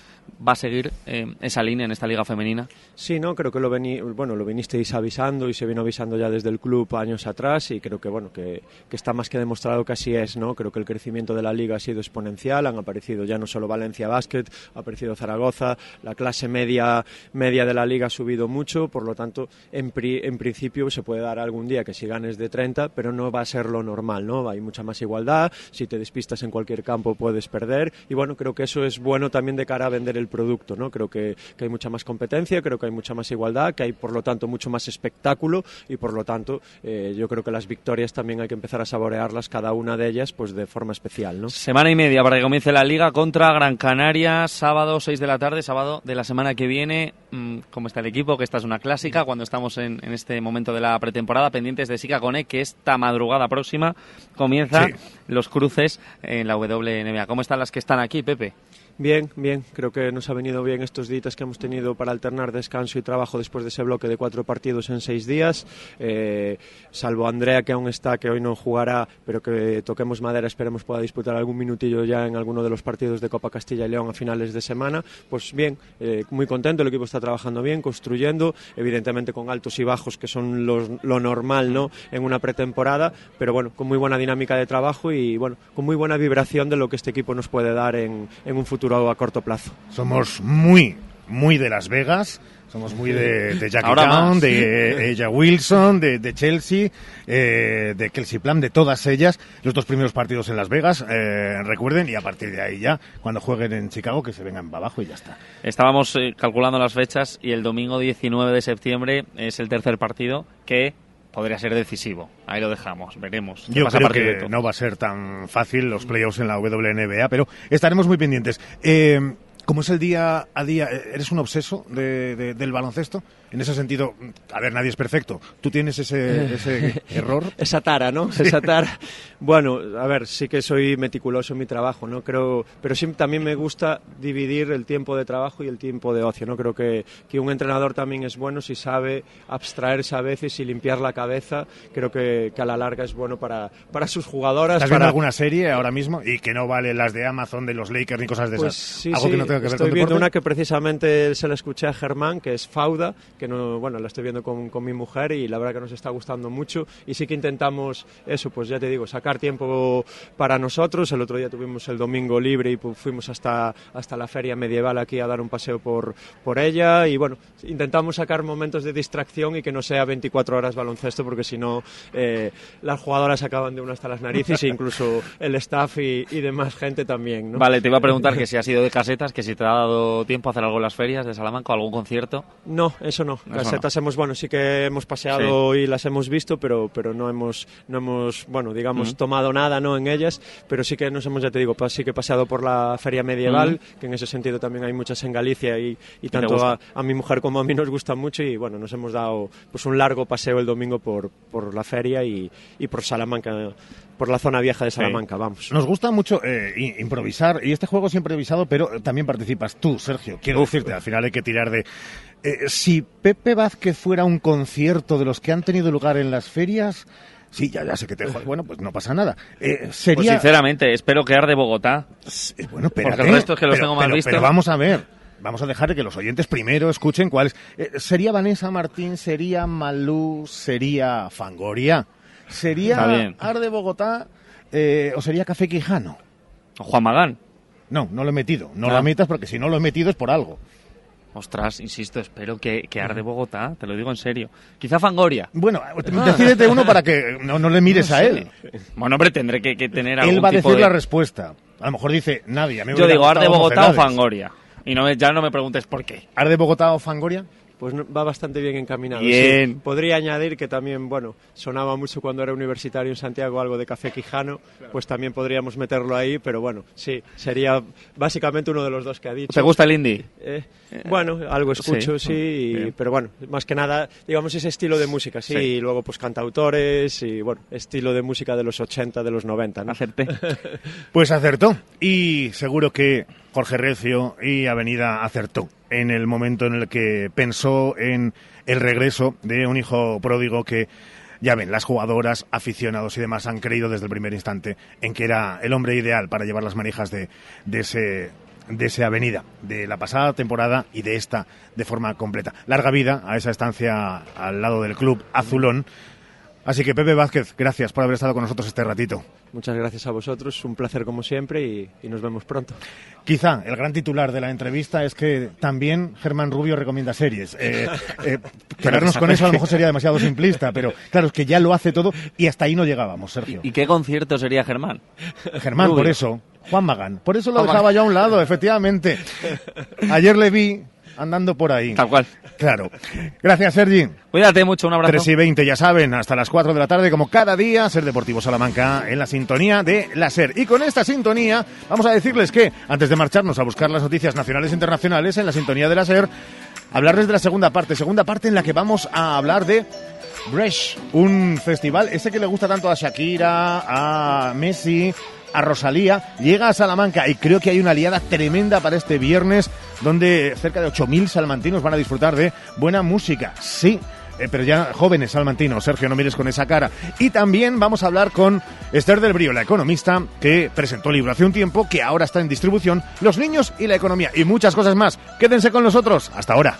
¿Va a seguir eh, esa línea en esta liga femenina? Sí, no, creo que lo, vení, bueno, lo vinisteis avisando y se vino avisando ya desde el club años atrás y creo que, bueno, que, que está más que demostrado que así es, ¿no? Creo que el crecimiento de la liga ha sido exponencial, han aparecido ya no solo Valencia Basket, ha aparecido Zaragoza, la clase media, media de la liga ha subido mucho, por lo tanto, en, pri, en principio se puede dar algún día que si ganes de 30, pero no va a ser lo normal, ¿no? Hay mucha más igualdad, si te despistas en cualquier campo puedes perder y bueno, creo que eso es bueno también de cara a vender el producto, ¿no? Creo que, que hay mucha más competencia, creo que hay mucha más igualdad, que hay por lo tanto mucho más espectáculo y por lo tanto eh, yo creo que las victorias también hay que empezar a saborearlas cada una de ellas pues de forma especial, ¿no? Semana y media para que comience la liga contra Gran Canaria, sábado 6 de la tarde, sábado de la semana que viene, mmm, ¿cómo está el equipo? Que esta es una clásica cuando estamos en, en este momento de la pretemporada, pendientes de Sica Cone, que esta madrugada próxima comienza sí. los cruces en la WNBA. ¿Cómo están las que están aquí, Pepe? Bien, bien. Creo que nos ha venido bien estos días que hemos tenido para alternar descanso y trabajo después de ese bloque de cuatro partidos en seis días. Eh, salvo Andrea, que aún está, que hoy no jugará, pero que toquemos madera, esperemos pueda disputar algún minutillo ya en alguno de los partidos de Copa Castilla y León a finales de semana. Pues bien, eh, muy contento. El equipo está trabajando bien, construyendo, evidentemente con altos y bajos, que son los, lo normal ¿no? en una pretemporada, pero bueno, con muy buena dinámica de trabajo y bueno, con muy buena vibración de lo que este equipo nos puede dar en, en un futuro a corto plazo. Somos muy, muy de Las Vegas, Somos muy de, de Jackie Brown, de ella Wilson, de, de Chelsea, eh, de Kelsey Plum, de todas ellas. Los dos primeros partidos en Las Vegas, eh, recuerden, y a partir de ahí ya, cuando jueguen en Chicago, que se vengan para abajo y ya está. Estábamos eh, calculando las fechas y el domingo 19 de septiembre es el tercer partido que podría ser decisivo. Ahí lo dejamos, veremos. Yo pasa a creo partir de que todo. no va a ser tan fácil los playoffs en la WNBA, pero estaremos muy pendientes. Eh, como es el día a día, ¿eres un obseso de- de- del baloncesto? En ese sentido, a ver, nadie es perfecto. ¿Tú tienes ese, ese error? Esa tara, ¿no? Esa tara. Bueno, a ver, sí que soy meticuloso en mi trabajo, ¿no? Creo, pero sí también me gusta dividir el tiempo de trabajo y el tiempo de ocio, ¿no? Creo que, que un entrenador también es bueno si sabe abstraerse a veces y limpiar la cabeza. Creo que, que a la larga es bueno para, para sus jugadoras. ¿Estás viendo para... alguna serie ahora mismo y que no vale las de Amazon, de los Lakers ni cosas de Pues esas? sí, ¿Algo sí, que no tenga que ver estoy con viendo deporte? una que precisamente se la escuché a Germán, que es Fauda, que no, bueno, la estoy viendo con, con mi mujer y la verdad que nos está gustando mucho y sí que intentamos eso, pues ya te digo, sacar tiempo para nosotros. El otro día tuvimos el domingo libre y pues, fuimos hasta, hasta la feria medieval aquí a dar un paseo por, por ella y bueno, intentamos sacar momentos de distracción y que no sea 24 horas baloncesto porque si no eh, las jugadoras acaban de uno hasta las narices e incluso el staff y, y demás gente también. ¿no? Vale, te iba a preguntar que si has ido de casetas, que si te ha dado tiempo a hacer algo en las ferias de Salamanca o algún concierto. No, eso no. No. Casetas hemos, bueno, sí que hemos paseado y las hemos visto, pero, pero no hemos, no hemos, bueno, digamos, Ujú. tomado nada, ¿no? En ellas, pero sí que nos hemos, ya te digo, sí que he paseado por la feria medieval, Ujú. que en ese sentido también hay muchas en Galicia y, y tanto gusta? a, a mi mujer como a mí nos gustan mucho y bueno, nos hemos dado pues un largo paseo el domingo por, por la feria y, y por Salamanca, por la zona vieja de Salamanca, vamos. Nos gusta mucho eh, improvisar y este juego es improvisado, pero también participas tú, Sergio. Quiero decirte, al final hay que tirar de... eh, si Pepe Vázquez fuera un concierto de los que han tenido lugar en las ferias... Sí, ya, ya sé que te... Bueno, pues no pasa nada. Eh, Pues sería... sinceramente, espero que Arde Bogotá. bueno, espérate, Porque el resto es que los pero- tengo mal pero- vistos. Pero vamos a ver. Vamos a dejar de que los oyentes primero escuchen cuáles. Eh, ¿Sería Vanessa Martín? ¿Sería Malú? ¿Sería Fangoria? ¿Sería bien. Arde Bogotá? eh, ¿O sería Café Quijano? ¿O Juan Magán? No, no lo he metido. No Ah. lo metas porque si no lo he metido es por algo. Ostras, insisto, espero que, que Arde Bogotá, te lo digo en serio. Quizá Fangoria. Bueno, decídete uno para que no, no le mires No a sé. él. Bueno, hombre, tendré que, que tener algún Él va a decir de... la respuesta. A lo mejor dice nadie. A mí me Yo digo Arde Bogotá o. Fangoria. Y no me- ya no me preguntes por qué. ¿Arde Bogotá o Fangoria? Pues va bastante bien encaminado. Bien. sí. Podría añadir que también, bueno, sonaba mucho cuando era universitario en Santiago algo de Café Quijano, pues también podríamos meterlo ahí, pero bueno, sí, sería básicamente uno de los dos que ha dicho. ¿Te gusta el indie? Eh, bueno, algo escucho, Sí. sí, y- Bien. pero bueno, más que nada, digamos ese estilo de música, sí, Sí. y luego pues cantautores y bueno, estilo de música de los 80, de los 90, ¿no? Acerté. Pues acertó. Y seguro que Jorge Recio y Avenida acertó en el momento en el que pensó en el regreso de un hijo pródigo que, ya ven, las jugadoras, aficionados y demás han creído desde el primer instante en que era el hombre ideal para llevar las manijas de, de ese de esa avenida, de la pasada temporada y de esta de forma completa. Larga vida a esa estancia al lado del club azulón. Así que Pepe Vázquez, gracias por haber estado con nosotros este ratito. Muchas gracias a vosotros, un placer como siempre y, y nos vemos pronto. Quizá el gran titular de la entrevista es que también Germán Rubio recomienda series. Eh, eh, quedarnos con eso a lo mejor sería demasiado simplista, pero claro, es que ya lo hace todo y hasta ahí no llegábamos, Sergio. ¿Y qué concierto sería Germán? Germán, Rubio. por eso, Juan Magán. Por eso lo Juan dejaba Magán. yo a un lado, efectivamente. Ayer le vi andando por ahí. Tal cual. Claro. Gracias, Sergi. Cuídate mucho, un abrazo. 3 y 20, ya saben, hasta las 4 de la tarde, como cada día, Ser Deportivo Salamanca en la sintonía de la SER. Y con esta sintonía, vamos a decirles que, antes de marcharnos a buscar las noticias nacionales e internacionales en la sintonía de la SER, hablarles de la segunda parte. Segunda parte en la que vamos a hablar de Bresh, un festival, ese que le gusta tanto a Shakira, a Messi, a Rosalía, llega a Salamanca y creo que hay una aliada tremenda para este viernes donde cerca de 8.000 salmantinos van a disfrutar de buena música. Sí. eh, pero ya jóvenes salmantinos, Sergio, no mires con esa cara. Y también vamos a hablar con Esther del Brío, la economista, que presentó el libro hace un tiempo, que ahora está en distribución, Los niños y la economía, y muchas cosas más. Quédense con nosotros. Hasta ahora.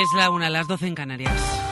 Es la una, las doce en Canarias.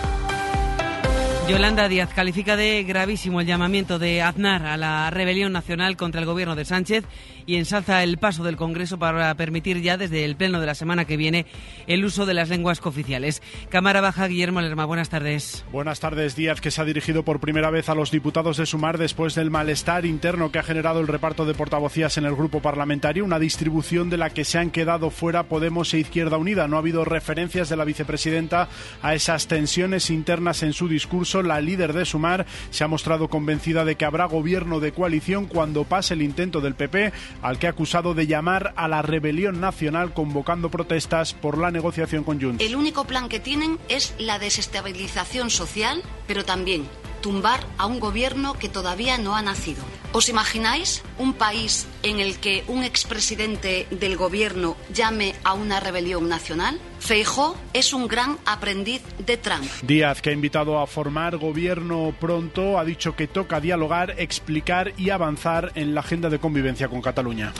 Yolanda Díaz califica de gravísimo el llamamiento de Aznar a la rebelión nacional contra el gobierno de Sánchez y ensalza el paso del Congreso para permitir ya desde el pleno de la semana que viene el uso de las lenguas cooficiales. Cámara Baja, Guillermo Lerma, buenas tardes. Buenas tardes, Díaz, que se ha dirigido por primera vez a los diputados de Sumar después del malestar interno que ha generado el reparto de portavocías en el grupo parlamentario, una distribución de la que se han quedado fuera Podemos e Izquierda Unida. No ha habido referencias de la vicepresidenta a esas tensiones internas en su discurso. La líder de Sumar se ha mostrado convencida de que habrá gobierno de coalición cuando pase el intento del PP al que ha acusado de llamar a la rebelión nacional convocando protestas por la negociación con Junts. El único plan que tienen es la desestabilización social, pero también tumbar a un gobierno que todavía no ha nacido. ¿Os imagináis un país en el que un expresidente del gobierno llame a una rebelión nacional? Feijó es un gran aprendiz de Trump. Díaz, que ha invitado a formar gobierno pronto, ha dicho que toca dialogar, explicar y avanzar en la agenda de convivencia con Cataluña.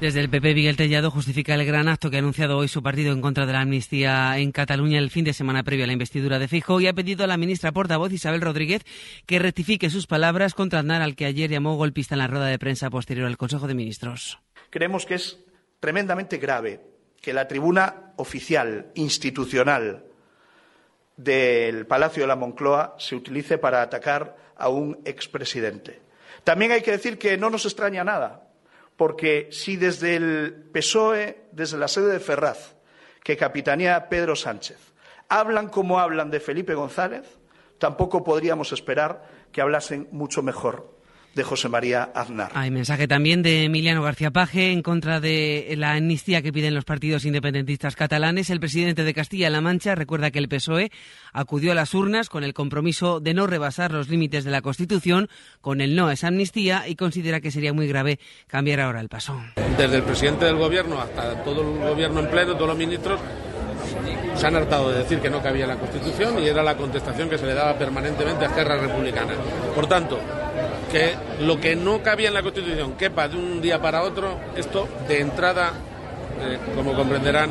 Desde el PP, Miguel Tellado justifica el gran acto que ha anunciado hoy su partido en contra de la amnistía en Cataluña el fin de semana previo a la investidura de Fijo y ha pedido a la ministra portavoz Isabel Rodríguez que rectifique sus palabras contra Aznar, al que ayer llamó golpista en la rueda de prensa posterior al Consejo de Ministros. Creemos que es tremendamente grave que la tribuna oficial, institucional del Palacio de la Moncloa se utilice para atacar a un expresidente. También hay que decir que no nos extraña nada porque si desde el PSOE, desde la sede de Ferraz, que capitanea Pedro Sánchez, hablan como hablan de Felipe González, tampoco podríamos esperar que hablasen mucho mejor de José María Aznar. Hay mensaje también de Emiliano García Paje en contra de la amnistía que piden los partidos independentistas catalanes. El presidente de Castilla-La Mancha recuerda que el PSOE acudió a las urnas con el compromiso de no rebasar los límites de la Constitución con el no a esa amnistía y considera que sería muy grave cambiar ahora el paso. Desde el presidente del gobierno hasta todo el gobierno en pleno, todos los ministros se han hartado de decir que no cabía la Constitución y era la contestación que se le daba permanentemente a Esquerra Republicana. Por tanto, que lo que no cabía en la Constitución quepa de un día para otro, esto de entrada, eh, como comprenderán,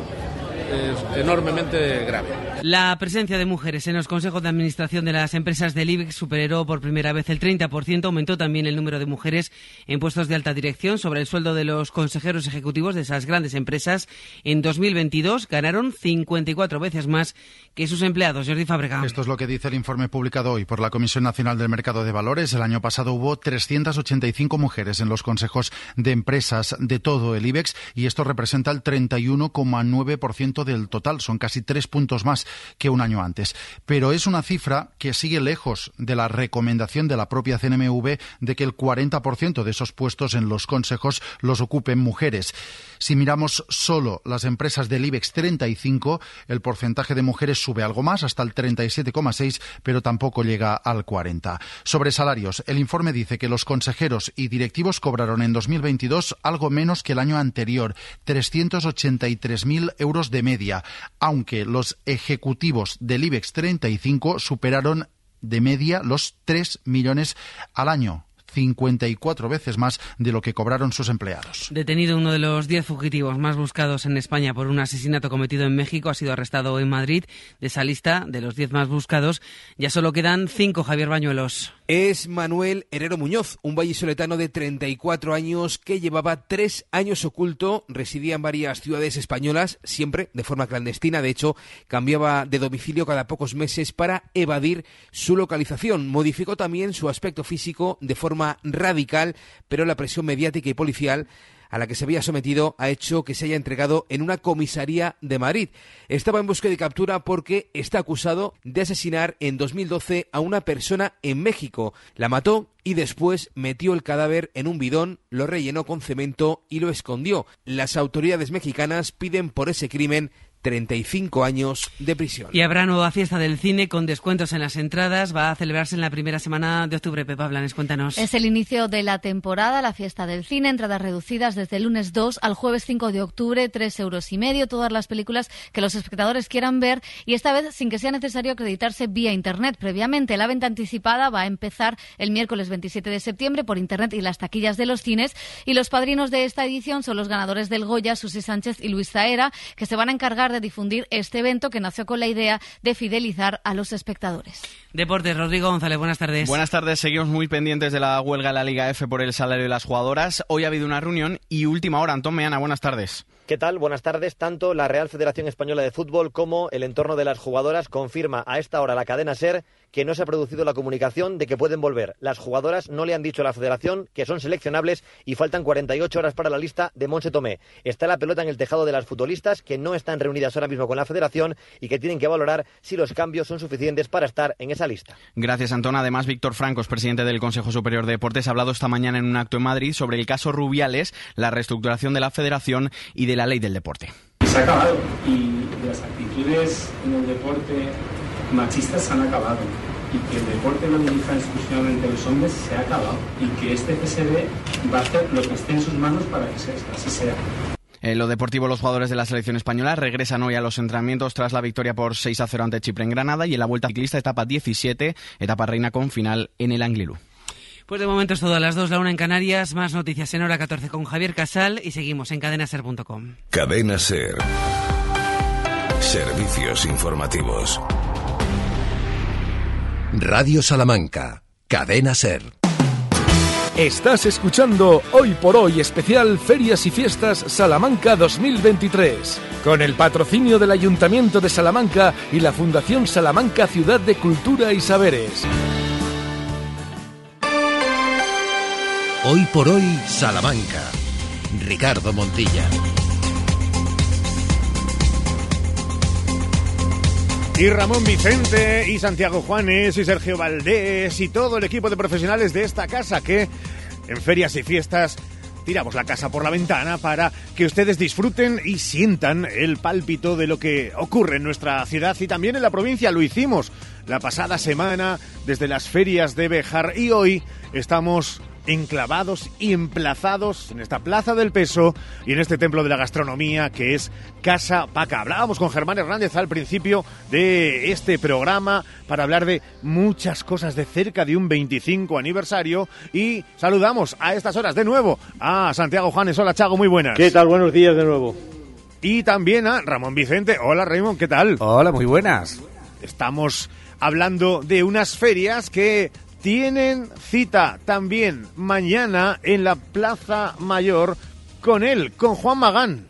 es enormemente grave. La presencia de mujeres en los consejos de administración de las empresas del IBEX superó por primera vez el 30%, aumentó también el número de mujeres en puestos de alta dirección. Sobre el sueldo de los consejeros ejecutivos de esas grandes empresas, en 2022 ganaron 54 veces más que sus empleados. Jordi Fábrega. Esto es lo que dice el informe publicado hoy por la Comisión Nacional del Mercado de Valores. El año pasado hubo 385 mujeres en los consejos de empresas de todo el IBEX y esto representa el 31,9% del total. Son casi tres puntos más que un año antes. Pero es una cifra que sigue lejos de la recomendación de la propia CNMV de que el 40% de esos puestos en los consejos los ocupen mujeres. Si miramos solo las empresas del IBEX 35, el porcentaje de mujeres sube algo más, hasta el 37,6, pero tampoco llega al 40. Sobre salarios, el informe dice que los consejeros y directivos cobraron en 2022 algo menos que el año anterior, 383.000 euros de media, aunque los ejecutivos del IBEX 35 superaron de media los 3 millones al año. 54 veces más de lo que cobraron sus empleados. Detenido uno de los 10 fugitivos más buscados en España por un asesinato cometido en México, ha sido arrestado en Madrid. De esa lista, de los 10 más buscados, ya solo quedan 5 Javier Bañuelos. Es Manuel Herrero Muñoz, un vallisoletano de 34 años que llevaba tres años oculto, residía en varias ciudades españolas, siempre de forma clandestina. De hecho, cambiaba de domicilio cada pocos meses para evadir su localización. Modificó también su aspecto físico de forma radical, pero la presión mediática y policial a la que se había sometido ha hecho que se haya entregado en una comisaría de Madrid. Estaba en búsqueda de captura porque está acusado de asesinar en 2012 a una persona en México. La mató y después metió el cadáver en un bidón, lo rellenó con cemento y lo escondió. Las autoridades mexicanas piden por ese crimen 35 años de prisión. Y habrá nueva fiesta del cine con descuentos en las entradas. Va a celebrarse en la primera semana de octubre. Pepa Blanes, cuéntanos. Es el inicio de la temporada, la fiesta del cine. Entradas reducidas desde el lunes 2 al jueves 5 de octubre, 3 euros y medio. Todas las películas que los espectadores quieran ver y esta vez sin que sea necesario acreditarse vía Internet previamente. La venta anticipada va a empezar el miércoles 27 de septiembre por Internet y las taquillas de los cines. Y los padrinos de esta edición son los ganadores del Goya, Susi Sánchez y Luis Zaera, que se van a encargar de difundir este evento que nació con la idea de fidelizar a los espectadores. Deportes, Rodrigo González, buenas tardes. Buenas tardes, seguimos muy pendientes de la huelga de la Liga F por el salario de las jugadoras. Hoy ha habido una reunión y última hora. Antón Meana, buenas tardes. ¿Qué tal? Buenas tardes. Tanto la Real Federación Española de Fútbol como el entorno de las jugadoras confirma a esta hora la cadena SER que no se ha producido la comunicación de que pueden volver. Las jugadoras no le han dicho a la federación que son seleccionables y faltan 48 horas para la lista de Monse Tomé. Está la pelota en el tejado de las futbolistas que no están reunidas ahora mismo con la federación y que tienen que valorar si los cambios son suficientes para estar en esa lista. Gracias, Antón. Además, Víctor Francos, presidente del Consejo Superior de Deportes, ha hablado esta mañana en un acto en Madrid sobre el caso Rubiales, la reestructuración de la federación y de la ley del deporte. Se ha acabado y las actitudes en el deporte machistas se han acabado y que el deporte no dirija exclusivamente a los hombres se ha acabado y que este CSD va a hacer lo que esté en sus manos para que así sea. En lo deportivo, los jugadores de la selección española regresan hoy a los entrenamientos tras la victoria por 6 a 0 ante Chipre en Granada y en la Vuelta Ciclista etapa 17, etapa reina con final en el Angliru. Pues de momento es todo a las 2, la 1 en Canarias, más noticias en hora 14 con Javier Casal y seguimos en cadenaser.com. Cadena Ser. Servicios informativos. Radio Salamanca, Cadena Ser. Estás escuchando Hoy por Hoy especial Ferias y Fiestas Salamanca 2023, con el patrocinio del Ayuntamiento de Salamanca y la Fundación Salamanca Ciudad de Cultura y Saberes. Hoy por Hoy Salamanca, Ricardo Montilla. Y Ramón Vicente, y Santiago Juanes, y Sergio Valdés, y todo el equipo de profesionales de esta casa que en ferias y fiestas tiramos la casa por la ventana para que ustedes disfruten y sientan el pálpito de lo que ocurre en nuestra ciudad y también en la provincia. Lo hicimos la pasada semana desde las ferias de Bejar y hoy estamos enclavados y emplazados en esta Plaza del Peso y en este templo de la gastronomía que es Casa Paca. Hablábamos con Germán Hernández al principio de este programa para hablar de muchas cosas de cerca de un 25 aniversario y saludamos a estas horas de nuevo a Santiago Juanes. Hola Chago, muy buenas. ¿Qué tal? Buenos días de nuevo. Y también a Ramón Vicente. Hola Raymond, ¿qué tal? Hola, muy buenas. Estamos hablando de unas ferias que tienen cita también mañana en la Plaza Mayor con él, con Juan Magán.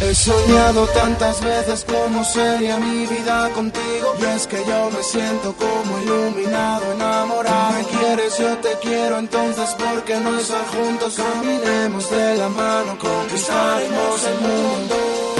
He soñado tantas veces como sería mi vida contigo Y es que yo me siento como iluminado, enamorado Me quieres, yo te quiero, entonces ¿por qué no estar juntos? Caminemos de la mano, conquistaremos el mundo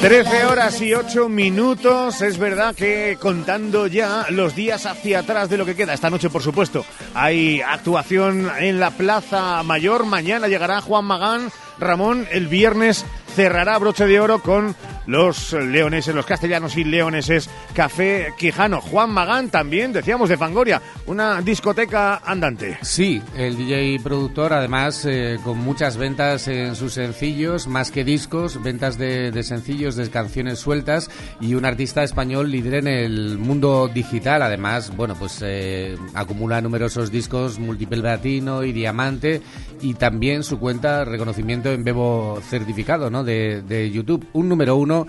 13 horas y 8 minutos. Es verdad que contando ya los días hacia atrás de lo que queda, esta noche por supuesto, hay actuación en la Plaza Mayor. Mañana llegará Juan Magán. Ramón, el viernes cerrará broche de oro con los leoneses, los castellanos y leoneses Café Quijano. Juan Magán también, decíamos, de Fangoria, una discoteca andante. Sí, el DJ productor, además, eh, con muchas ventas en sus sencillos, más que discos, ventas de, sencillos, de canciones sueltas y un artista español líder en el mundo digital. Además, bueno, pues eh, acumula numerosos discos, múltiple platino y diamante y también su cuenta reconocimiento en Bebo certificado, ¿no? De, de YouTube. Un número uno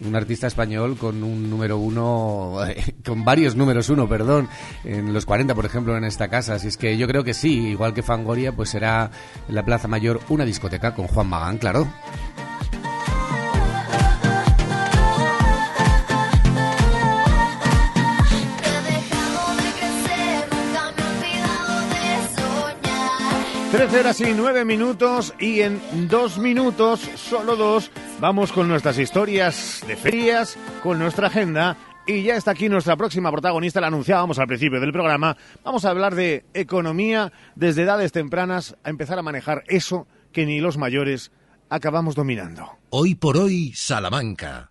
un artista español con un número uno, con varios números uno, perdón, en los 40, por ejemplo, en esta casa. Así es que yo creo que sí, igual que Fangoria, pues será en la Plaza Mayor una discoteca con Juan Magán, claro. 13 horas y 9 minutos y en dos minutos, solo dos, vamos con nuestras historias de ferias, con nuestra agenda y ya está aquí nuestra próxima protagonista, la anunciábamos al principio del programa. Vamos a hablar de economía desde edades tempranas, a empezar a manejar eso que ni los mayores acabamos dominando. Hoy por hoy, Salamanca.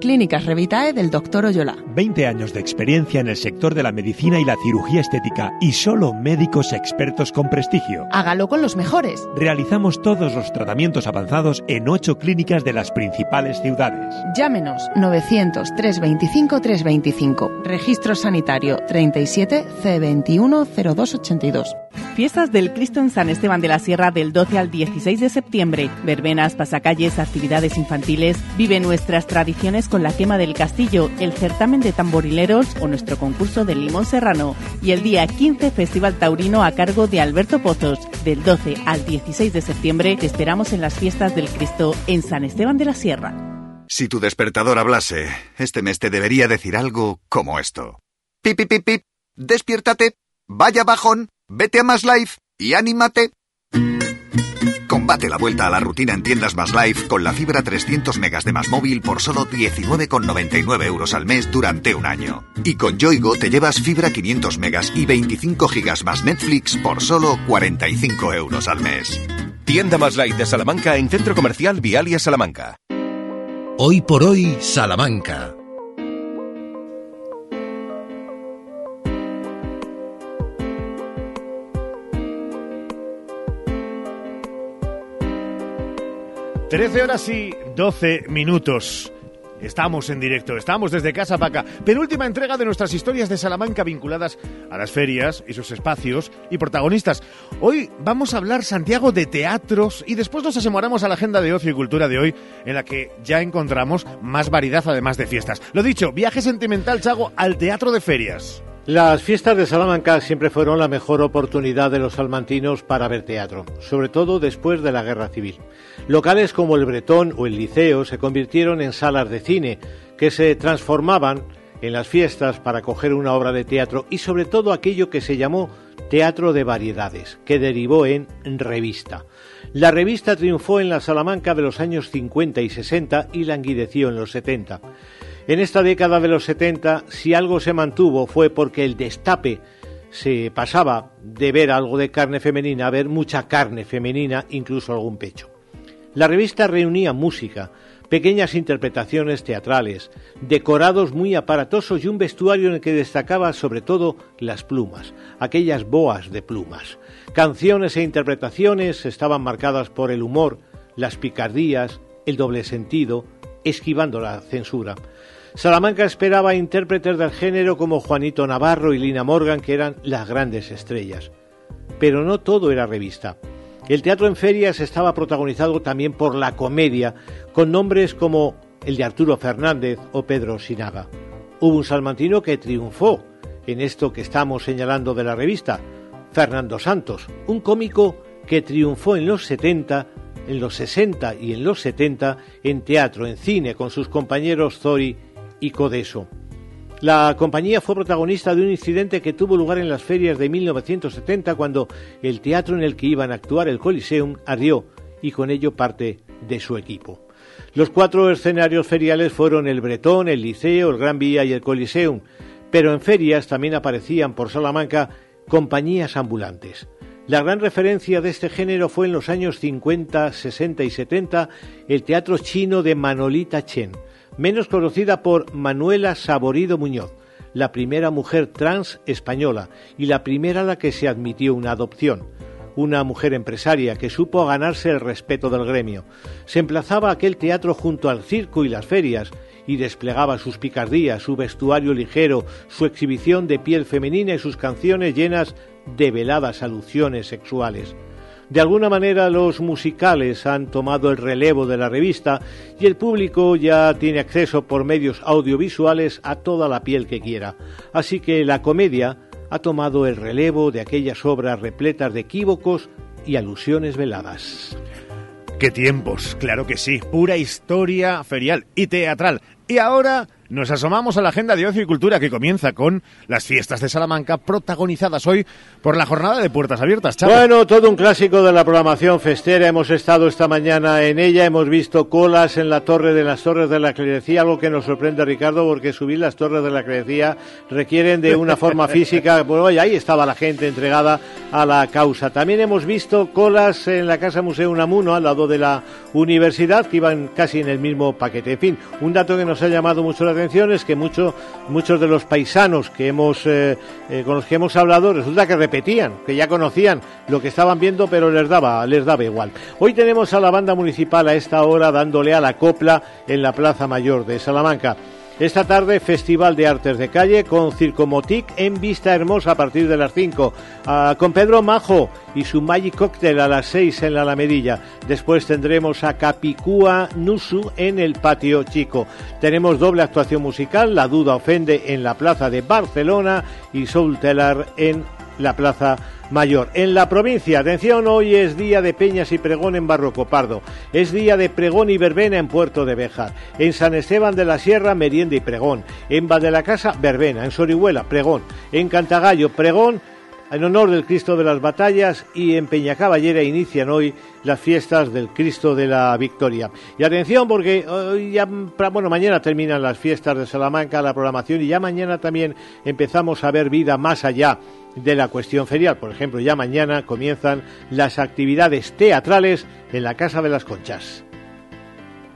Clínicas Revitae del Dr. Oyola. 20 años de experiencia en el sector de la medicina y la cirugía estética y solo médicos expertos con prestigio. Hágalo con los mejores. Realizamos todos los tratamientos avanzados en 8 clínicas de las principales ciudades. Llámenos 900 325 325. Registro sanitario 37 C21 0282. Fiestas del Cristo en San Esteban de la Sierra del 12 al 16 de septiembre. Verbenas, pasacalles, actividades infantiles. Vive nuestras tradiciones con la quema del castillo, el certamen de tamborileros o nuestro concurso del limón serrano. Y el día 15 Festival Taurino a cargo de Alberto Pozos. Del 12 al 16 de septiembre te esperamos en las fiestas del Cristo en San Esteban de la Sierra. Si tu despertador hablase, este mes te debería decir algo como esto. Pip, pip, pip. Despiértate. Vaya bajón. Vete a Más Life y anímate. Combate la vuelta a la rutina en tiendas Más Life con la fibra 300 megas de Más Móvil por solo 19,99 euros al mes durante un año. Y con Yoigo te llevas fibra 500 megas y 25 gigas más Netflix por solo 45 euros al mes. Tienda Más Life de Salamanca en Centro Comercial Vialia Salamanca. Hoy por hoy, Salamanca. Trece horas y 12 minutos. Estamos en directo, estamos desde Casa Paca. Penúltima entrega de nuestras historias de Salamanca vinculadas a las ferias y sus espacios y protagonistas. Hoy vamos a hablar, Santiago, de teatros y después nos asombramos a la agenda de ocio y cultura de hoy, en la que ya encontramos más variedad además de fiestas. Lo dicho, viaje sentimental, Chago, al teatro de ferias. Las fiestas de Salamanca siempre fueron la mejor oportunidad de los salmantinos para ver teatro, sobre todo después de la Guerra Civil. Locales como el Bretón o el Liceo se convirtieron en salas de cine que se transformaban en las fiestas para acoger una obra de teatro y sobre todo aquello que se llamó teatro de variedades, que derivó en revista. La revista triunfó en la Salamanca de los años 50 y 60 y languideció en los 70. En esta década de los 70, si algo se mantuvo fue porque el destape se pasaba de ver algo de carne femenina a ver mucha carne femenina, incluso algún pecho. La revista reunía música, pequeñas interpretaciones teatrales, decorados muy aparatosos y un vestuario en el que destacaba sobre todo las plumas, aquellas boas de plumas. Canciones e interpretaciones estaban marcadas por el humor, las picardías, el doble sentido, esquivando la censura. Salamanca esperaba intérpretes del género como Juanito Navarro y Lina Morgan, que eran las grandes estrellas. Pero no todo era revista. El teatro en ferias estaba protagonizado también por la comedia, con nombres como el de Arturo Fernández o Pedro Sinaga. Hubo un salmantino que triunfó en esto que estamos señalando de la revista, Fernando Santos, un cómico que triunfó en los 70, en los 60 y en los 70 en teatro, en cine, con sus compañeros Zori y Codeso. La compañía fue protagonista de un incidente que tuvo lugar en las ferias de 1970 cuando el teatro en el que iban a actuar, el Coliseum, ardió y con ello parte de su equipo. Los cuatro escenarios feriales fueron el Bretón, el Liceo, el Gran Vía y el Coliseum, pero en ferias también aparecían por Salamanca compañías ambulantes. La gran referencia de este género fue en los años 50, 60 y 70 el teatro chino de Manolita Chen, menos conocida por Manuela Saborido Muñoz, la primera mujer trans española y la primera a la que se admitió una adopción. Una mujer empresaria que supo ganarse el respeto del gremio. Se emplazaba aquel teatro junto al circo y las ferias y desplegaba sus picardías, su vestuario ligero, su exhibición de piel femenina y sus canciones llenas de veladas alusiones sexuales. De alguna manera los musicales han tomado el relevo de la revista y el público ya tiene acceso por medios audiovisuales a toda la piel que quiera. Así que la comedia ha tomado el relevo de aquellas obras repletas de equívocos y alusiones veladas. ¡Qué tiempos! Claro que sí, pura historia ferial y teatral. Y ahora nos asomamos a la agenda de ocio y cultura que comienza con las fiestas de Salamanca protagonizadas hoy por la jornada de puertas abiertas. Chavo. Bueno, todo un clásico de la programación festera. Hemos estado esta mañana en ella, hemos visto colas en la torre de las torres de la clerecía, algo que nos sorprende Ricardo porque subir las torres de la clerecía requieren de una forma física. Bueno, y ahí estaba la gente entregada a la causa. También hemos visto colas en la Casa Museo Unamuno al lado de la universidad que iban casi en el mismo paquete. En fin, un dato que nos ha llamado mucho la atención que mucho, muchos de los paisanos que hemos, eh, eh, con los que hemos hablado resulta que repetían, que ya conocían lo que estaban viendo, pero les daba, les daba igual. Hoy tenemos a la banda municipal a esta hora dándole a la copla en la Plaza Mayor de Salamanca. Esta tarde, Festival de Artes de Calle con Circomotic en Vista Hermosa a partir de las 5. Ah, con Pedro Majo y su Magic Cocktail a las 6 en la Alamedilla. Después tendremos a Capicúa Nusu en el Patio Chico. Tenemos doble actuación musical, La Duda Ofende en la Plaza de Barcelona y Soul Teller en la Plaza Mayor. En la provincia, atención, hoy es día de peñas y pregón en Barroco Pardo. Es día de pregón y verbena en Puerto de Béjar. En San Esteban de la Sierra, merienda y pregón. En de la Casa, verbena. En Sorihuela, pregón. En Cantagallo, pregón en honor del Cristo de las Batallas y en Peñacaballera inician hoy las fiestas del Cristo de la Victoria. Y atención porque hoy ya, bueno, mañana terminan las fiestas de Salamanca, la programación y ya mañana también empezamos a ver vida más allá de la cuestión ferial. Por ejemplo, ya mañana comienzan las actividades teatrales en la Casa de las Conchas.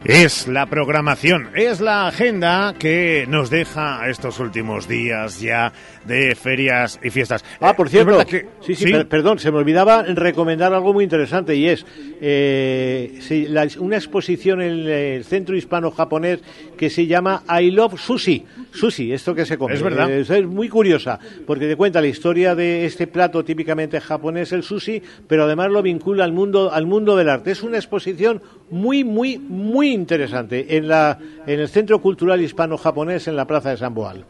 Es la programación, es la agenda que nos deja estos últimos días ya de ferias y fiestas. Ah, por cierto, sí, sí, per- perdón, se me olvidaba recomendar algo muy interesante y es eh, sí, la- una exposición en el Centro Hispano-Japonés que se llama I Love Sushi. Sushi, esto que se come. Es verdad. Eh, es muy curiosa porque te cuenta la historia de este plato típicamente japonés, el sushi, pero además lo vincula al mundo, al mundo del arte. Es una exposición muy, muy, muy interesante en, la, en el Centro Cultural Hispano-Japonés en la Plaza de San Boal.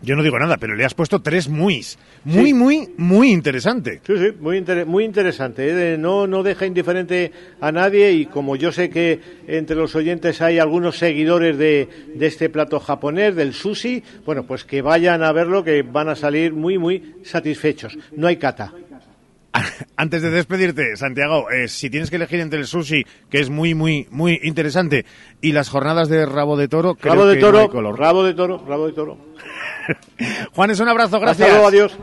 Yo no digo nada, pero le has puesto tres muis. Muy, muy, muy interesante. Sí, sí, muy, inter- muy interesante. ¿eh? No, no deja indiferente a nadie y como yo sé que entre los oyentes hay algunos seguidores de, de este plato japonés, del sushi, bueno, pues que vayan a verlo, que van a salir muy, muy satisfechos. No hay kata. Antes de despedirte, Santiago, eh, si tienes que elegir entre el sushi, que es muy, muy, muy interesante, y las jornadas de rabo de toro, creo Rabo de que no toro, hay color. rabo de toro, rabo de toro. Juanes, un abrazo, gracias. Hasta luego, adiós.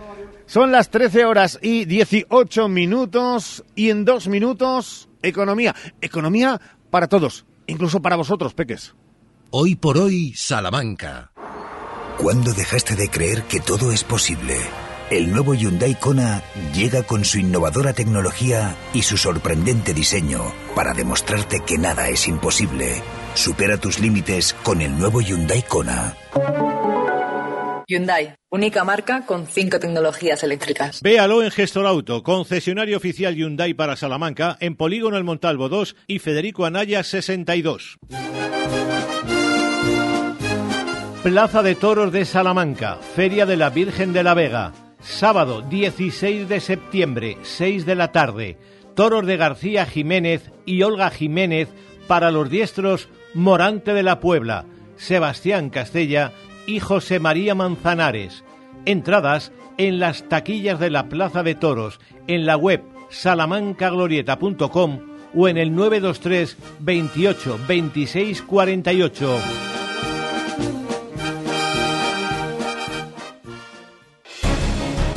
Son las 13 horas y 18 minutos y en dos minutos, economía. Economía para todos, incluso para vosotros, peques. Hoy por hoy, Salamanca. ¿Cuándo dejaste de creer que todo es posible? El nuevo Hyundai Kona llega con su innovadora tecnología y su sorprendente diseño para demostrarte que nada es imposible. Supera tus límites con el nuevo Hyundai Kona. Hyundai, única marca con cinco tecnologías eléctricas. Véalo en Gestor Auto, concesionario oficial Hyundai para Salamanca, en Polígono El Montalvo 2 y Federico Anaya 62. Plaza de Toros de Salamanca, Feria de la Virgen de la Vega. Sábado 16 de septiembre, 6 de la tarde. Toros de García Jiménez y Olga Jiménez para los diestros Morante de la Puebla, Sebastián Castella y José María Manzanares. Entradas en las taquillas de la Plaza de Toros, en la web salamancaglorieta.com o en el 923 28 26 48.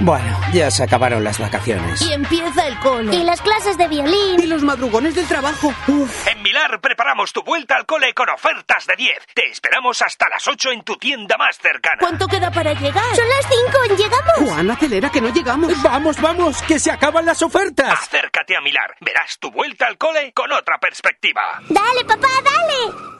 Bueno, ya se acabaron las vacaciones. Y empieza el cole. Y las clases de violín. Y los madrugones del trabajo. En Milar preparamos tu vuelta al cole con ofertas de 10. Te esperamos hasta las 8 en tu tienda más cercana. ¿Cuánto queda para llegar? Son las 5, ¿llegamos? Juan, acelera que no llegamos. Vamos, vamos, que se acaban las ofertas. Acércate a Milar. Verás tu vuelta al cole con otra perspectiva. Dale, papá, dale.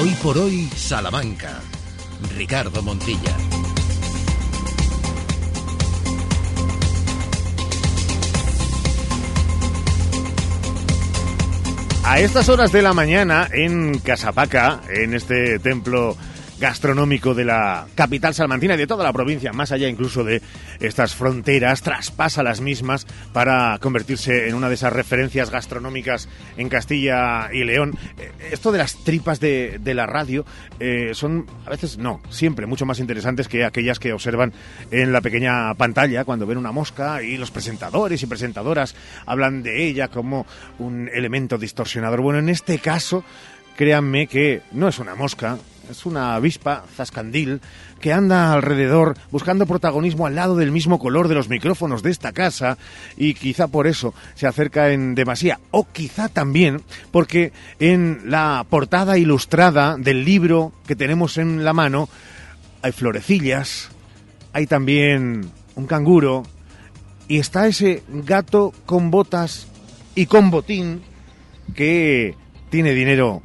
Hoy por hoy, Salamanca. Ricardo Montilla. A estas horas de la mañana, en Casapaca, en este templo gastronómico de la capital salmantina y de toda la provincia, más allá incluso de estas fronteras, traspasa las mismas para convertirse en una de esas referencias gastronómicas en Castilla y León. Eh, Esto de las tripas de, la radio eh, son a veces, no, siempre mucho más interesantes que aquellas que observan en la pequeña pantalla cuando ven una mosca y los presentadores y presentadoras hablan de ella como un elemento distorsionador. Bueno, en este caso, créanme que no es una mosca, es una avispa zascandil que anda alrededor buscando protagonismo al lado del mismo color de los micrófonos de esta casa y quizá por eso se acerca en demasía o quizá también porque en la portada ilustrada del libro que tenemos en la mano hay florecillas, hay también un canguro y está ese gato con botas y con botín que tiene dinero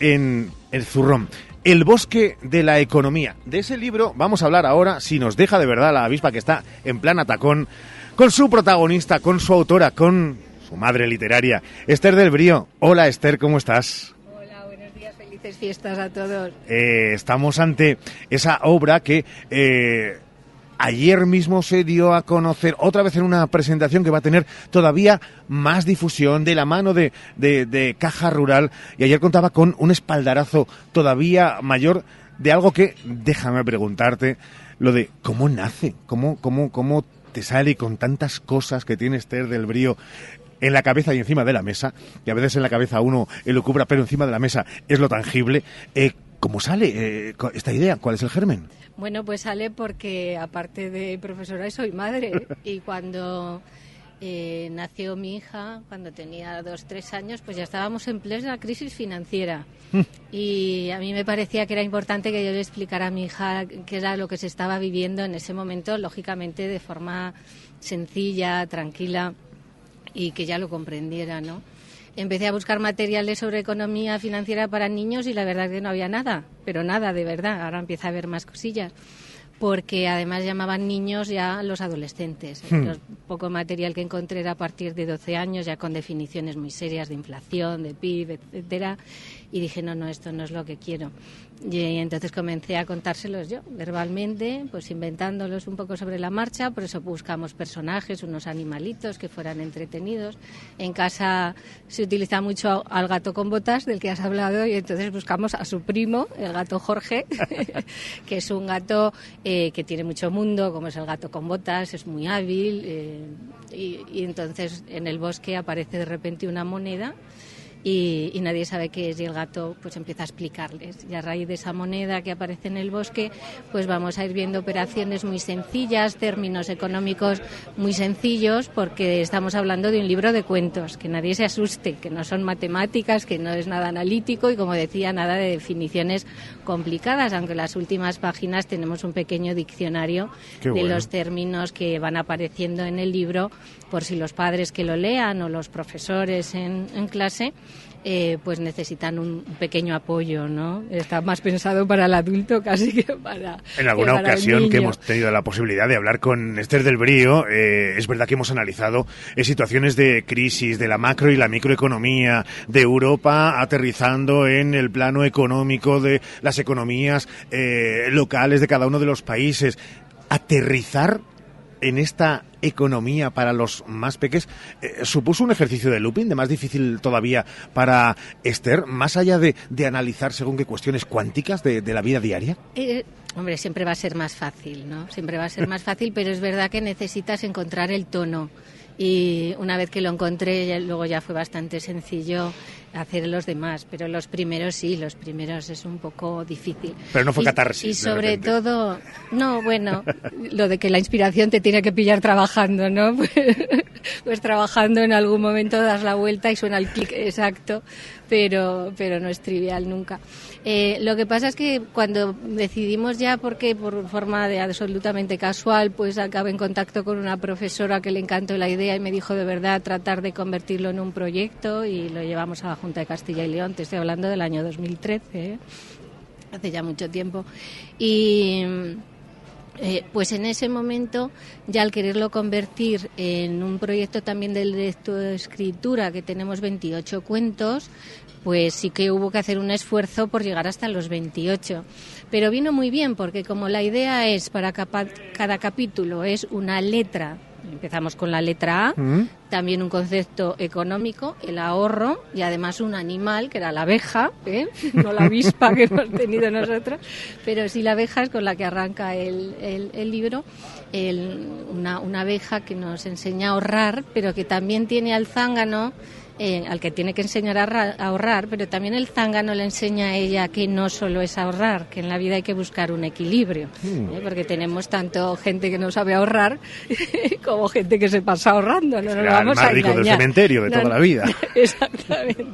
en el zurrón. El bosque de la economía. De ese libro vamos a hablar ahora, si nos deja de verdad la avispa que está en plan atacón, con su protagonista, con su autora, con su madre literaria, Esther del Brío. Hola Esther, ¿cómo estás? Felices fiestas a todos. Eh, estamos ante esa obra que eh, ayer mismo se dio a conocer otra vez en una presentación que va a tener todavía más difusión de la mano de, de, Caja Rural y ayer contaba con un espaldarazo todavía mayor de algo que, déjame preguntarte, lo de cómo nace, cómo, cómo, cómo te sale con tantas cosas que tiene Esther del Brío en la cabeza y encima de la mesa, y a veces en la cabeza uno elucubra, pero encima de la mesa es lo tangible. Eh, ¿Cómo sale eh, esta idea? ¿Cuál es el germen? Bueno, pues sale porque aparte de profesora soy madre y cuando eh, nació mi hija, cuando tenía dos, tres años, pues ya estábamos en plena crisis financiera. Y a mí me parecía que era importante que yo le explicara a mi hija qué era lo que se estaba viviendo en ese momento, lógicamente de forma sencilla, tranquila y que ya lo comprendiera, ¿no? Empecé a buscar materiales sobre economía financiera para niños y la verdad es que no había nada, pero nada de verdad. Ahora empieza a haber más cosillas. porque además llamaban niños ya los adolescentes. Hmm. El poco material que encontré era a partir de 12 años, ya con definiciones muy serias de inflación, de PIB, etcétera. Y dije, no, no, esto no es lo que quiero. Y entonces comencé a contárselos yo, verbalmente, pues inventándolos un poco sobre la marcha. Por eso buscamos personajes, unos animalitos que fueran entretenidos. En casa se utiliza mucho al gato con botas, del que has hablado, y entonces buscamos a su primo, el gato Jorge, que es un gato eh, que tiene mucho mundo, como es el gato con botas, es muy hábil. eh, y, y entonces en el bosque aparece de repente una moneda y, y nadie sabe qué es y el gato pues empieza a explicarles. Y a raíz de esa moneda que aparece en el bosque pues vamos a ir viendo operaciones muy sencillas términos económicos muy sencillos porque estamos hablando de un libro de cuentos. Que nadie se asuste que no son matemáticas que no es nada analítico y como decía nada de definiciones complicadas aunque en las últimas páginas tenemos un pequeño diccionario de los términos que van apareciendo en el libro por si los padres que lo lean o los profesores en, en clase eh, pues necesitan un pequeño apoyo, ¿no? Está más pensado para el adulto casi que para En alguna que para el ocasión que hemos tenido la posibilidad de hablar con Esther del Brío, eh, es verdad que hemos analizado eh, situaciones de crisis de la macro y la microeconomía de Europa, aterrizando en el plano económico de las economías eh, locales de cada uno de los países. Aterrizar en esta economía para los más peques eh, supuso un ejercicio de looping, de más difícil todavía para Esther, más allá de, de analizar según qué cuestiones cuánticas de, de la vida diaria. Eh, hombre, siempre va a ser más fácil, ¿no? Siempre va a ser más fácil, pero es verdad que necesitas encontrar el tono. Y una vez que lo encontré, ya- luego ya fue bastante sencillo hacer los demás. Pero los primeros sí, los primeros es un poco difícil. Pero no fue Y- catarsis, Y sobre todo, no, bueno, lo de que la inspiración te tiene que pillar trabajando, ¿no? Pues, pues trabajando en algún momento das la vuelta y suena el clic exacto, pero, pero no es trivial nunca. Eh, lo que pasa es que cuando decidimos ya, porque por forma de absolutamente casual, pues acabé en contacto con una profesora que le encantó la idea y me dijo de verdad tratar de convertirlo en un proyecto y lo llevamos a la Junta de Castilla y León. Te estoy hablando del año 2013, ¿eh? hace ya mucho tiempo. Y eh, pues en ese momento, ya al quererlo convertir en un proyecto también de lectoescritura, que tenemos 28 cuentos, pues sí que hubo que hacer un esfuerzo por llegar hasta los 28. Pero vino muy bien porque como la idea es para cada capítulo es una letra, empezamos con la letra A, también un concepto económico, el ahorro, y además un animal, que era la abeja, ¿eh? no la avispa que hemos tenido nosotros, pero sí la abeja es con la que arranca el, el- el libro, el- una, una abeja que nos enseña a ahorrar, pero que también tiene al zángano, eh, al que tiene que enseñar a, ra- a ahorrar, pero también el zángano le enseña a ella que no solo es ahorrar, que en la vida hay que buscar un equilibrio, Mm. ¿eh? porque tenemos tanto gente que no sabe ahorrar como gente que se pasa ahorrando, no nos vamos más a rico del engañar. cementerio de No, toda la vida. Exactamente.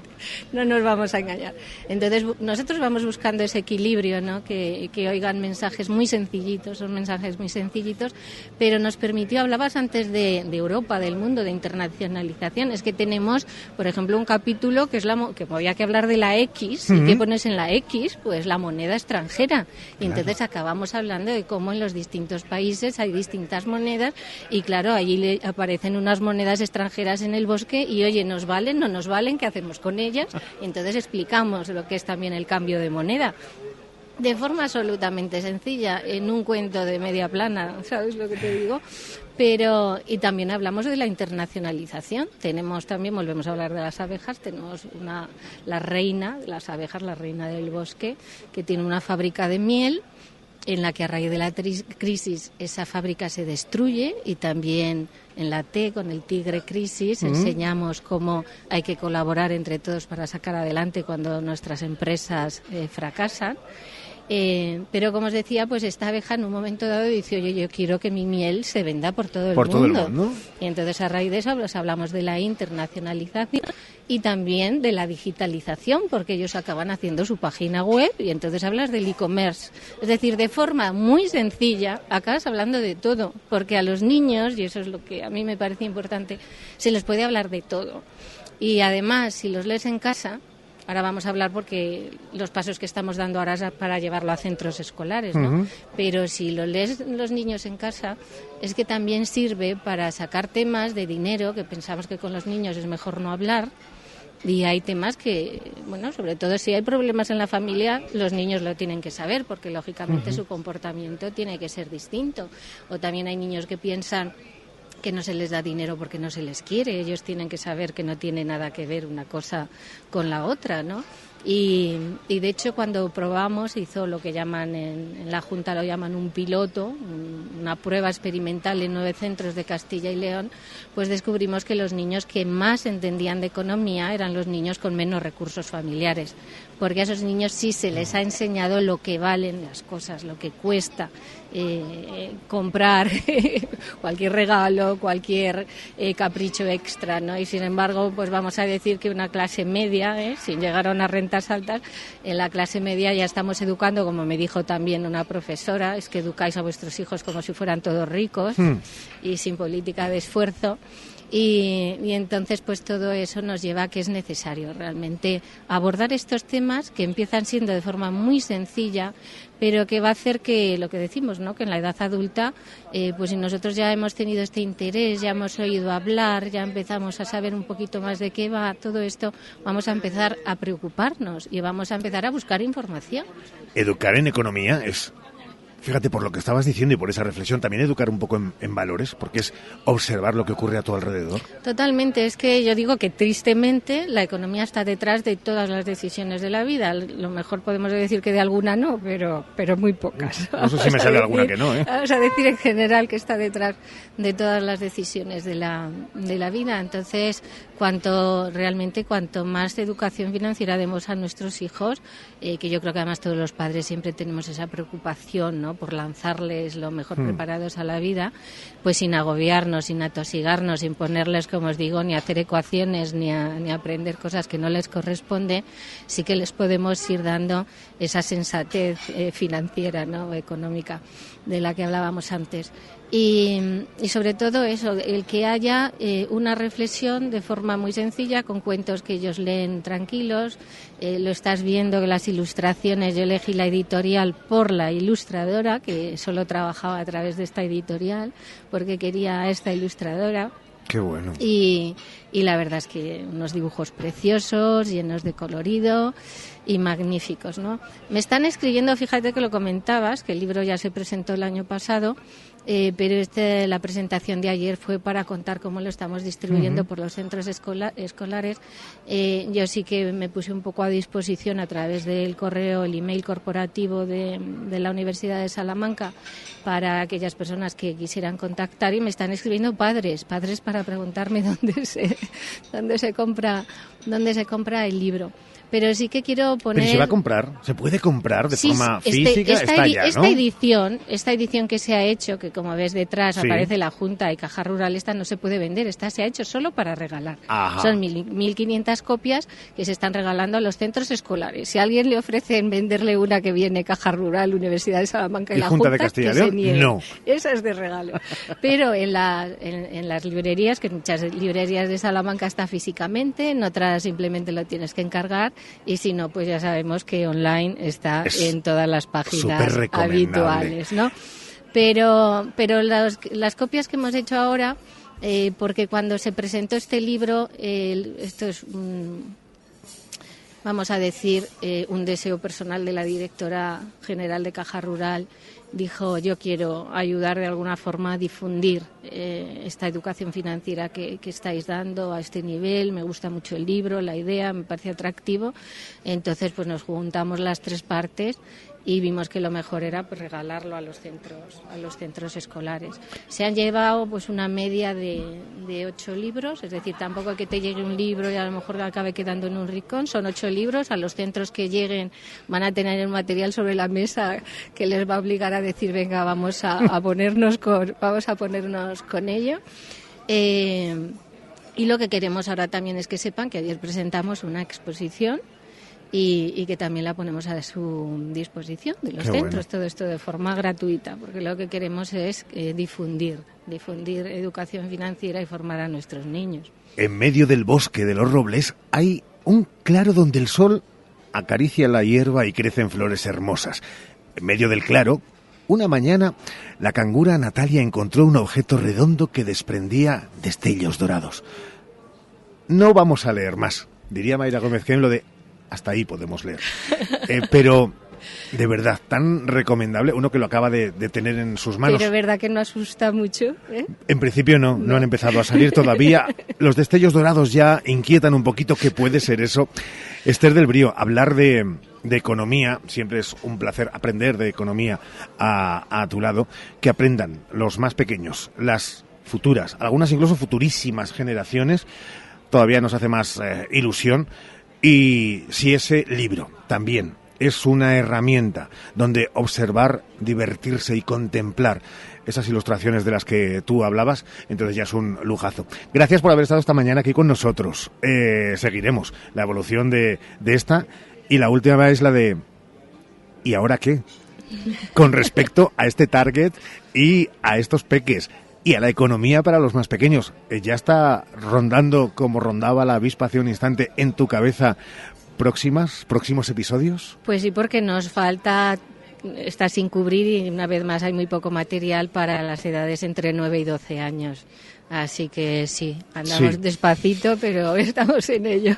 No nos vamos a engañar. Entonces, nosotros vamos buscando ese equilibrio, ¿no? Que, que oigan mensajes muy sencillitos, son mensajes muy sencillitos, pero nos permitió, hablabas antes de, de Europa, del mundo, de internacionalización. Es que tenemos, por ejemplo, un capítulo que es la, que había que hablar de la X, y que pones en la X, pues la moneda extranjera. Y entonces acabamos hablando de cómo en los distintos países hay distintas monedas, y claro, allí le aparecen unas monedas extranjeras en el bosque, y oye, ¿nos valen? ¿No nos valen? ¿Qué hacemos con ellas? Y entonces explicamos lo que es también el cambio de moneda. De forma absolutamente sencilla, en un cuento de media plana, ¿sabes lo que te digo? Pero, y también hablamos de la internacionalización. Tenemos también, volvemos a hablar de las abejas, tenemos una, la reina de las abejas, la reina del bosque, que tiene una fábrica de miel en la que a raíz de la crisis esa fábrica se destruye y también en la T con el Tigre Crisis Mm. enseñamos cómo hay que colaborar entre todos para sacar adelante cuando nuestras empresas eh, fracasan. Eh, pero como os decía, pues esta abeja en un momento dado dice, oye, yo quiero que mi miel se venda por todo el, Por todo el mundo. mundo. Y entonces a raíz de eso pues, hablamos de la internacionalización y también de la digitalización, porque ellos acaban haciendo su página web y entonces hablas del e-commerce. Es decir, de forma muy sencilla, acabas hablando de todo, porque a los niños, y eso es lo que a mí me parece importante, se les puede hablar de todo. Y además, si los lees en casa, Ahora vamos a hablar porque los pasos que estamos dando ahora es para llevarlo a centros escolares, ¿no? Pero si lo lees los niños en casa, es que también sirve para sacar temas de dinero que pensamos que con los niños es mejor no hablar. Y hay temas que, bueno, sobre todo si hay problemas en la familia, los niños lo tienen que saber, porque lógicamente su comportamiento tiene que ser distinto. O también hay niños que piensan que no se les da dinero porque no se les quiere. Ellos tienen que saber que no tiene nada que ver una cosa con la otra, ¿no? Y, de hecho cuando probamos hizo lo que llaman en, en, la Junta lo llaman un piloto, una prueba experimental en nueve centros de Castilla y León, pues descubrimos que los niños que más entendían de economía eran los niños con menos recursos familiares, porque a esos niños sí se les ha enseñado lo que valen las cosas, lo que cuesta eh, comprar cualquier regalo, cualquier eh, capricho extra, ¿no? Y sin embargo, pues vamos a decir que una clase media, ¿eh? sin llegar a unas rentas altas, en la clase media ya estamos educando, como me dijo también una profesora, es que educáis a vuestros hijos como si fueran todos ricos Hmm. y sin política de esfuerzo. Y, y, entonces, pues todo eso nos lleva a que es necesario realmente abordar estos temas que empiezan siendo de forma muy sencilla, pero que va a hacer que lo que decimos, ¿no? Que en la edad adulta, eh, pues si nosotros ya hemos tenido este interés, ya hemos oído hablar, ya empezamos a saber un poquito más de qué va todo esto, vamos a empezar a preocuparnos y vamos a empezar a buscar información. Educar en economía es Fíjate, por lo que estabas diciendo y por esa reflexión, también educar un poco en, en, valores, porque es observar lo que ocurre a tu alrededor. Totalmente, es que yo digo que tristemente la economía está detrás de todas las decisiones de la vida. Lo mejor podemos decir que de alguna no, pero, pero muy pocas. No sé si me sale decir, alguna que no, ¿eh? Vamos a decir en general que está detrás de todas las decisiones de la, de la vida. Entonces, cuanto realmente, cuanto más educación financiera demos a nuestros hijos, eh, que yo creo que además todos los padres siempre tenemos esa preocupación, ¿no? Por lanzarles lo mejor Hmm. mm. preparados a la vida, pues sin agobiarnos, sin atosigarnos, sin ponerles, como os digo, ni hacer ecuaciones ni a, ni aprender cosas que no les corresponde, sí que les podemos ir dando esa sensatez eh, financiera, ¿no? económica de la que hablábamos antes. Y, y, sobre todo eso, el que haya eh, una reflexión de forma muy sencilla, con cuentos que ellos leen tranquilos. Eh, lo estás viendo que las ilustraciones, yo elegí la editorial por la ilustradora, que solo trabajaba a través de esta editorial, porque quería a esta ilustradora. Qué bueno. Y, y la verdad es que unos dibujos preciosos, llenos de colorido y magníficos, ¿no? Me están escribiendo, fíjate que lo comentabas, que el libro ya se presentó el año pasado, eh, pero este, la presentación de ayer fue para contar cómo lo estamos distribuyendo uh -huh. por los centros escola escolares. Eh, yo sí que me puse un poco a disposición a través del correo, el email corporativo de, de la Universidad de Salamanca para aquellas personas que quisieran contactar y me están escribiendo padres, padres para preguntarme dónde se, dónde se compra, dónde se compra el libro pero sí que quiero poner. Pero se va a comprar, se puede comprar de sí, forma este, física, esta, está ya, ¿no? esta edición, esta edición que se ha hecho, que como ves detrás Sí. aparece la Junta y Caja Rural, esta no se puede vender, esta se ha hecho solo para regalar. Ajá. Son mil- 1.500 copias que se están regalando a los centros escolares. Si a alguien le ofrecen venderle una que viene Caja Rural, Universidad de Salamanca y, ¿Y la Junta de Castilla que se. No. Esa es de regalo. Pero en, la- en- en las librerías, que en muchas librerías de Salamanca está físicamente, en otras simplemente lo tienes que encargar y si no, pues ya sabemos que online está Es en todas las páginas habituales, ¿no? Pero, pero las, las copias que hemos hecho ahora, eh, porque cuando se presentó este libro, esto es un, vamos a decir, eh, un deseo personal de la directora general de Caja Rural. Dijo, yo quiero ayudar de alguna forma a difundir eh, esta educación financiera que, que estáis dando a este nivel. Me gusta mucho el libro, la idea, me parece atractivo. Entonces, pues nos juntamos las tres partes y vimos que lo mejor era pues, regalarlo a los centros a los centros escolares. Se han llevado pues una media de, de ocho libros es decir tampoco que te llegue un libro y a lo mejor acabe quedando en un rincón son ocho libros. A los centros que lleguen van a tener el material sobre la mesa que les va a obligar a decir venga vamos a, a ponernos con vamos a ponernos con ello Eh, y lo que queremos ahora también es que sepan que ayer presentamos una exposición y, y que también la ponemos a su disposición de los Qué centros, bueno. todo esto de forma gratuita, porque lo que queremos es eh, difundir, difundir educación financiera y formar a nuestros niños. En medio del bosque de los robles hay Un claro donde el sol acaricia la hierba y crecen flores hermosas. En medio del claro, una mañana, la cangura Natalia encontró un objeto redondo que desprendía destellos dorados. No vamos a leer más, diría Mayra Gómez que en lo de hasta ahí podemos leer. Eh, pero de verdad, tan recomendable, uno que lo acaba de, de tener en sus manos. Pero verdad que no asusta mucho. ¿eh? En principio no, no han empezado a salir todavía. Los destellos dorados ya inquietan un poquito qué puede ser eso. Esther del Brío, hablar de, de economía, siempre es un placer aprender de economía a, a tu lado, que aprendan los más pequeños, las futuras, algunas incluso futurísimas generaciones, todavía nos hace más eh, ilusión. Y si ese libro también es una herramienta donde observar, divertirse y contemplar esas ilustraciones de las que tú hablabas, entonces ya es un lujazo. Gracias por haber estado esta mañana aquí con nosotros. Eh, seguiremos la evolución de, de esta y la última es la de ¿y ahora qué? Con respecto a este target y a estos peques y a la economía para los más pequeños. Eh, ¿Ya está rondando como rondaba la avispa hace un instante en tu cabeza próximas, próximos episodios? Pues sí, porque nos falta está sin cubrir y una vez más hay muy poco material para las edades entre 9 y 12 años. Así que sí, andamos Sí. despacito, pero estamos en ello.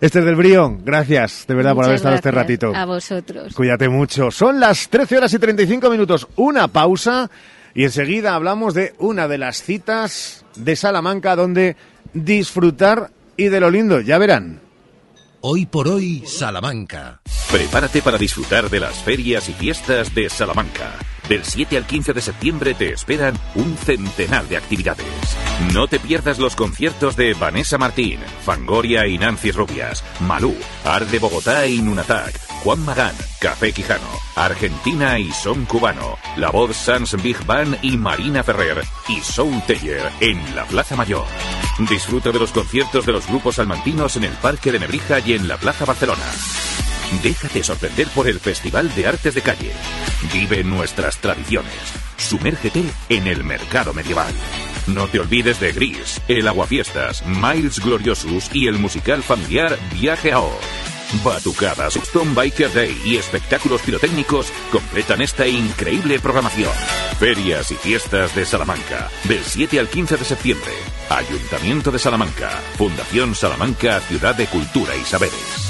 Esther del Brío, gracias de verdad por haber estado este ratito. A vosotros. Cuídate mucho. Son las 13 horas y 35 minutos. Una pausa y enseguida hablamos de una de las citas de Salamanca donde disfrutar y de lo lindo. Ya verán. Hoy por hoy, Salamanca. Prepárate para disfrutar de las ferias y fiestas de Salamanca. Del 7 al 15 de septiembre te esperan un centenar de actividades. No te pierdas los conciertos de Vanessa Martín, Fangoria y Nancy Rubias, Malú, Ar de Bogotá y Nunatak, Juan Magán, Café Quijano, Argentina y Son Cubano, La Voz Sans Big Band y Marina Ferrer y Soul Teller en la Plaza Mayor. Disfruta de los conciertos de los grupos salmantinos en el Parque de Nebrija y en la Plaza Barcelona. Déjate sorprender por el Festival de Artes de Calle. Vive nuestras tradiciones. Sumérgete en el mercado medieval. No te olvides de Gris, el Aguafiestas, Miles Gloriosus y el musical familiar Viaje a Oz. Batucadas, Stone Biker Day y espectáculos pirotécnicos completan esta increíble programación. Ferias y fiestas de Salamanca, del 7 al 15 de septiembre. Ayuntamiento de Salamanca, Fundación Salamanca, Ciudad de Cultura y Saberes.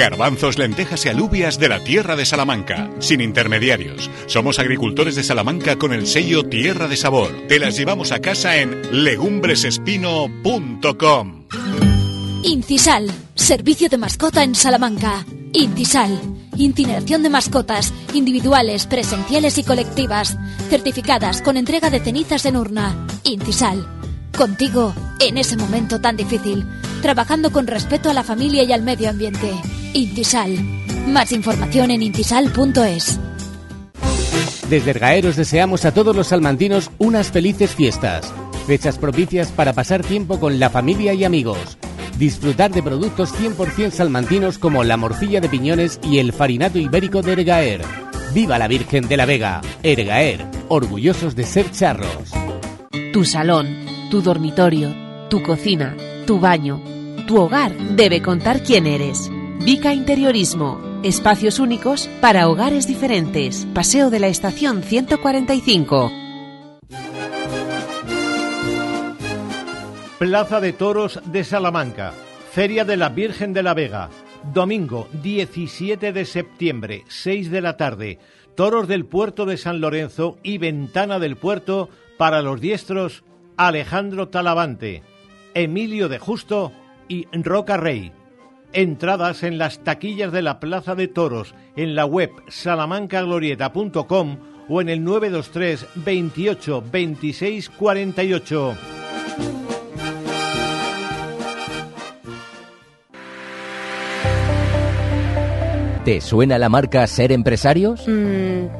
Garbanzos, lentejas y alubias de la tierra de Salamanca, sin intermediarios. Somos agricultores de Salamanca con el sello Tierra de Sabor. Te las llevamos a casa en legumbresespino.com. Incisal, servicio de mascota en Salamanca. Incisal, incineración de mascotas, individuales, presenciales y colectivas, certificadas con entrega de cenizas en urna. Incisal, contigo en ese momento tan difícil, trabajando con respeto a la familia y al medio ambiente. Intisal, más información en intisal.es. Desde Ergaer os deseamos a todos los salmantinos unas felices fiestas, fechas propicias para pasar tiempo con la familia y amigos, disfrutar de productos 100% salmantinos como la morcilla de piñones y el farinato ibérico de Ergaer. ¡Viva la Virgen de la Vega! Ergaer, orgullosos de ser charros. Tu salón, tu dormitorio, tu cocina, tu baño, tu hogar debe contar quién eres. Vica Interiorismo. Espacios únicos para hogares diferentes. Paseo de la Estación 145. Plaza de Toros de Salamanca. Feria de la Virgen de la Vega. Domingo 17 de septiembre, 6 de la tarde. Toros del Puerto de San Lorenzo y Ventana del Puerto para los diestros Alejandro Talavante, Emilio de Justo y Roca Rey. Entradas en las taquillas de la Plaza de Toros en la web salamancaglorieta.com o en el 923 28 26 48. ¿Te suena la marca Ser Empresarios? Mm,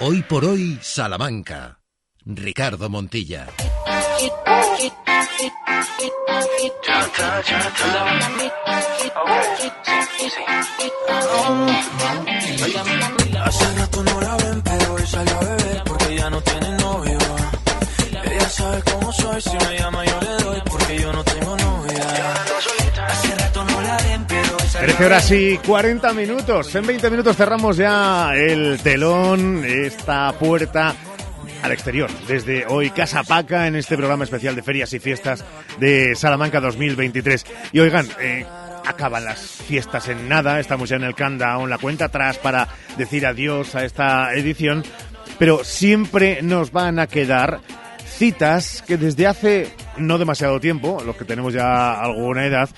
Hoy por hoy, Salamanca. Ricardo Montilla. Hace rato no la ven, pero hoy salió a beber porque ya no tiene novio. Ella sabe cómo soy, si me llama yo le doy 13 horas y 40 minutos. En 20 minutos cerramos ya el telón, esta puerta al exterior. Desde hoy Casa Paca en este programa especial de ferias y fiestas de Salamanca 2023. Y oigan, eh, acaban las fiestas en nada. Estamos ya en el countdown, la cuenta atrás para decir adiós a esta edición. Pero siempre nos van a quedar citas que desde hace no demasiado tiempo, los que tenemos ya alguna edad,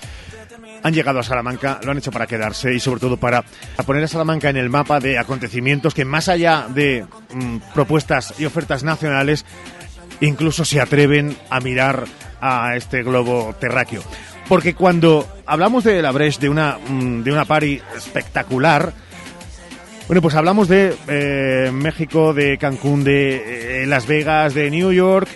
han llegado a Salamanca, lo han hecho para quedarse y sobre todo para poner a Salamanca en el mapa de acontecimientos que más allá de mm, propuestas y ofertas nacionales, incluso se atreven a mirar a este globo terráqueo. Porque cuando hablamos de la Breche, de una, mm, de una party espectacular, bueno, pues hablamos de eh, México, de Cancún, de eh, Las Vegas, de New York,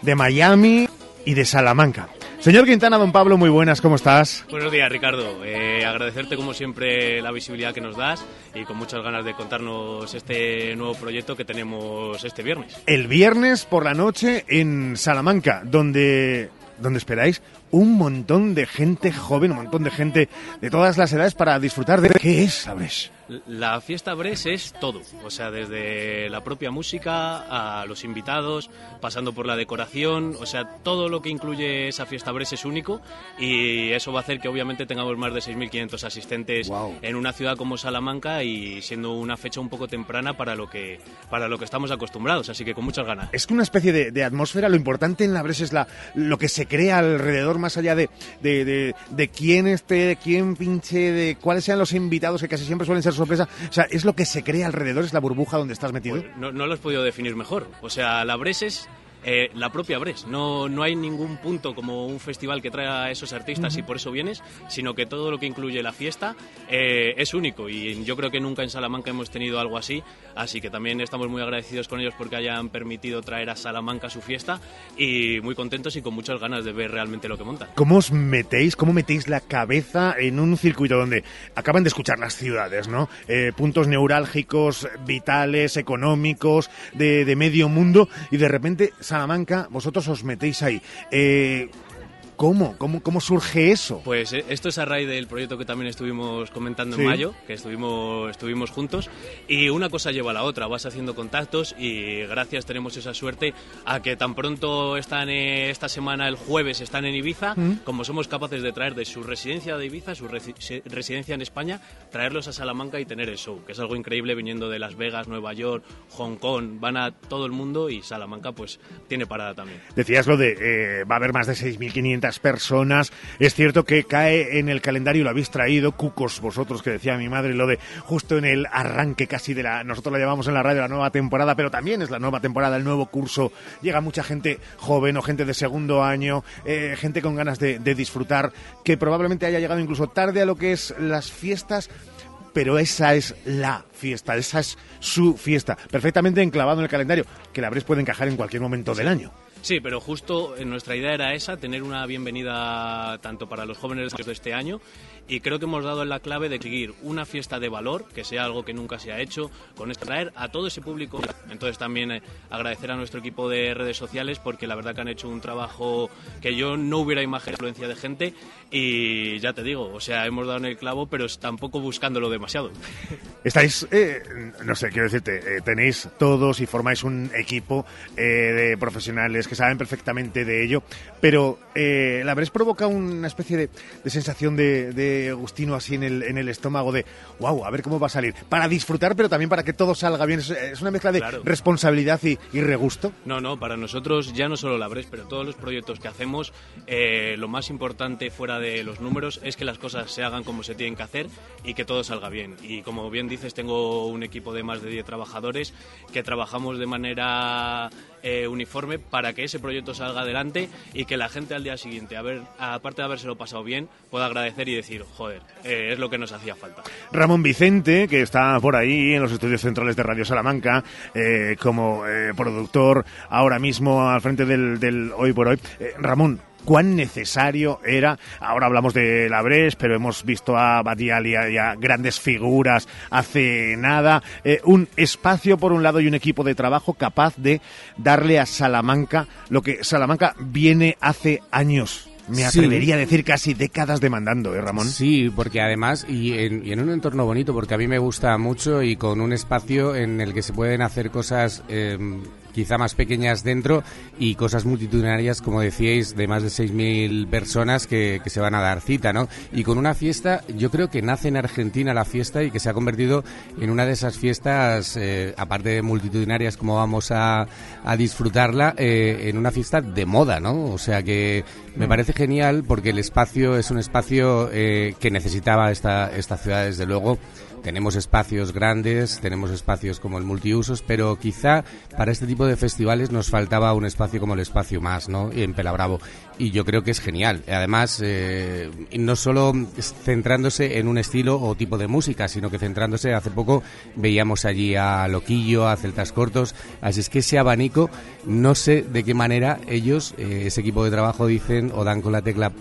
de Miami y de Salamanca. Señor Quintana, don Pablo, muy buenas, ¿cómo estás? Buenos días, Ricardo. Eh, agradecerte como siempre la visibilidad que nos das y con muchas ganas de contarnos este nuevo proyecto que tenemos este viernes. El viernes por la noche en Salamanca, donde, donde esperáis un montón de gente joven, un montón de gente de todas las edades para disfrutar de... ¿Qué es Breche? La fiesta Bres es todo, o sea, desde la propia música a los invitados, pasando por la decoración, o sea, todo lo que incluye esa fiesta Bres es único y eso va a hacer que obviamente tengamos más de 6.500 asistentes en una ciudad como Salamanca y siendo una fecha un poco temprana para lo que para lo que estamos acostumbrados, así que con muchas ganas. Es que una especie de, de atmósfera, lo importante en la Bres es la, lo que se crea alrededor, más allá de, de, de, de quién esté, de quién pinche, de cuáles sean los invitados, que casi siempre suelen ser sorpresa. O sea, es lo que se crea alrededor, es la burbuja donde estás metido. Pues no, no lo has podido definir mejor. O sea, la Bres es eh, la propia Bres. No, no hay ningún punto como un festival que trae a esos artistas y por eso vienes, sino que todo lo que incluye la fiesta eh, es único y yo creo que nunca en Salamanca hemos tenido algo así, así que también estamos muy agradecidos con ellos porque hayan permitido traer a Salamanca su fiesta y muy contentos y con muchas ganas de ver realmente lo que montan. ¿Cómo os metéis, cómo metéis la cabeza en un circuito donde acaban de escuchar las ciudades, ¿no? Eh, puntos neurálgicos, vitales, económicos, de, de medio mundo y de repente Salamanca, vosotros os metéis ahí. Eh, ¿Cómo? ¿Cómo? ¿Cómo surge eso? Pues eh, esto es a raíz del proyecto que también estuvimos comentando Sí. en mayo, que estuvimos, estuvimos juntos, y una cosa lleva a la otra, vas haciendo contactos y gracias tenemos esa suerte a que tan pronto están eh, esta semana, el jueves, están en Ibiza, Mm. como somos capaces de traer de su residencia de Ibiza, su resi- residencia en España, traerlos a Salamanca y tener el show, que es algo increíble viniendo de Las Vegas, Nueva York, Hong Kong, van a todo el mundo y Salamanca pues tiene parada también. Decías lo de eh, va a haber más de 6.500 personas. Es cierto que cae en el calendario, lo habéis traído, cucos vosotros, que decía mi madre, lo de justo en el arranque casi de la, nosotros la llamamos en la radio la nueva temporada, pero también es la nueva temporada, el nuevo curso. Llega mucha gente joven o gente de segundo año, eh, gente con ganas de, de disfrutar, que probablemente haya llegado incluso tarde a lo que es las fiestas pero esa es la fiesta, esa es su fiesta, perfectamente enclavado en el calendario, que la Bres puede encajar en cualquier momento del año. Sí, pero justo en nuestra idea era esa, tener una bienvenida tanto para los jóvenes de este año y creo que hemos dado en la clave de seguir una fiesta de valor, que sea algo que nunca se ha hecho, con extraer a todo ese público. Entonces también eh, agradecer a nuestro equipo de redes sociales porque la verdad que han hecho un trabajo que yo no hubiera imaginado influencia de gente y ya te digo, o sea, hemos dado en el clavo, pero tampoco buscándolo demasiado. Estáis, eh, no sé, quiero decirte, eh, tenéis todos y formáis un equipo de profesionales que saben perfectamente de ello, pero la habréis provoca una especie de, sensación de gustino así en el, en el estómago de, wow, a ver cómo va a salir. Para disfrutar, pero también para que todo salga bien. Es, una mezcla de responsabilidad y, y, regusto. No, no, para nosotros ya no solo la Bres, pero todos los proyectos que hacemos, eh, lo más importante fuera de los números es que las cosas se hagan como se tienen que hacer y que todo salga bien. Y como bien dices, tengo un equipo de más de 10 trabajadores que trabajamos de manera eh, uniforme para que ese proyecto salga adelante y que la gente al día siguiente, a ver, aparte de habérselo pasado bien, pueda agradecer y decir, joder, eh, es lo que nos hacía falta. Ramón Vicente, que está por ahí en los estudios centrales de Radio Salamanca, eh, como productor ahora mismo al frente del, del Hoy por Hoy. Ramón, cuán necesario era. Ahora hablamos de Labres, pero hemos visto a Badial y a, grandes figuras hace nada. Eh, un espacio, por un lado, y un equipo de trabajo capaz de darle a Salamanca lo que Salamanca viene hace años me atrevería a decir casi décadas demandando, ¿eh, Ramón? Sí, porque además, y en, un entorno bonito, porque a mí me gusta mucho y con un espacio en el que se pueden hacer cosas eh, quizá más pequeñas dentro y cosas multitudinarias, como decíais, de más de 6.000 personas que, se van a dar cita, ¿no? Y con una fiesta, yo creo que nace en Argentina la fiesta y que se ha convertido en una de esas fiestas, eh, aparte de multitudinarias como vamos a, disfrutarla, eh, en una fiesta de moda, ¿no? O sea que me parece genial porque el espacio es un espacio eh, que necesitaba esta, esta ciudad, desde luego tenemos espacios grandes, tenemos espacios como el multiusos, pero quizá para este tipo de festivales nos faltaba un espacio como el espacio más, ¿no? En Pelabravo. Y yo creo que es genial. Además, eh, no solo centrándose en un estilo o tipo de música, sino que centrándose, hace poco veíamos allí a Loquillo, a Celtas Cortos, así es que ese abanico, no sé de qué manera ellos, eh, ese equipo de trabajo, dicen o dan con la tecla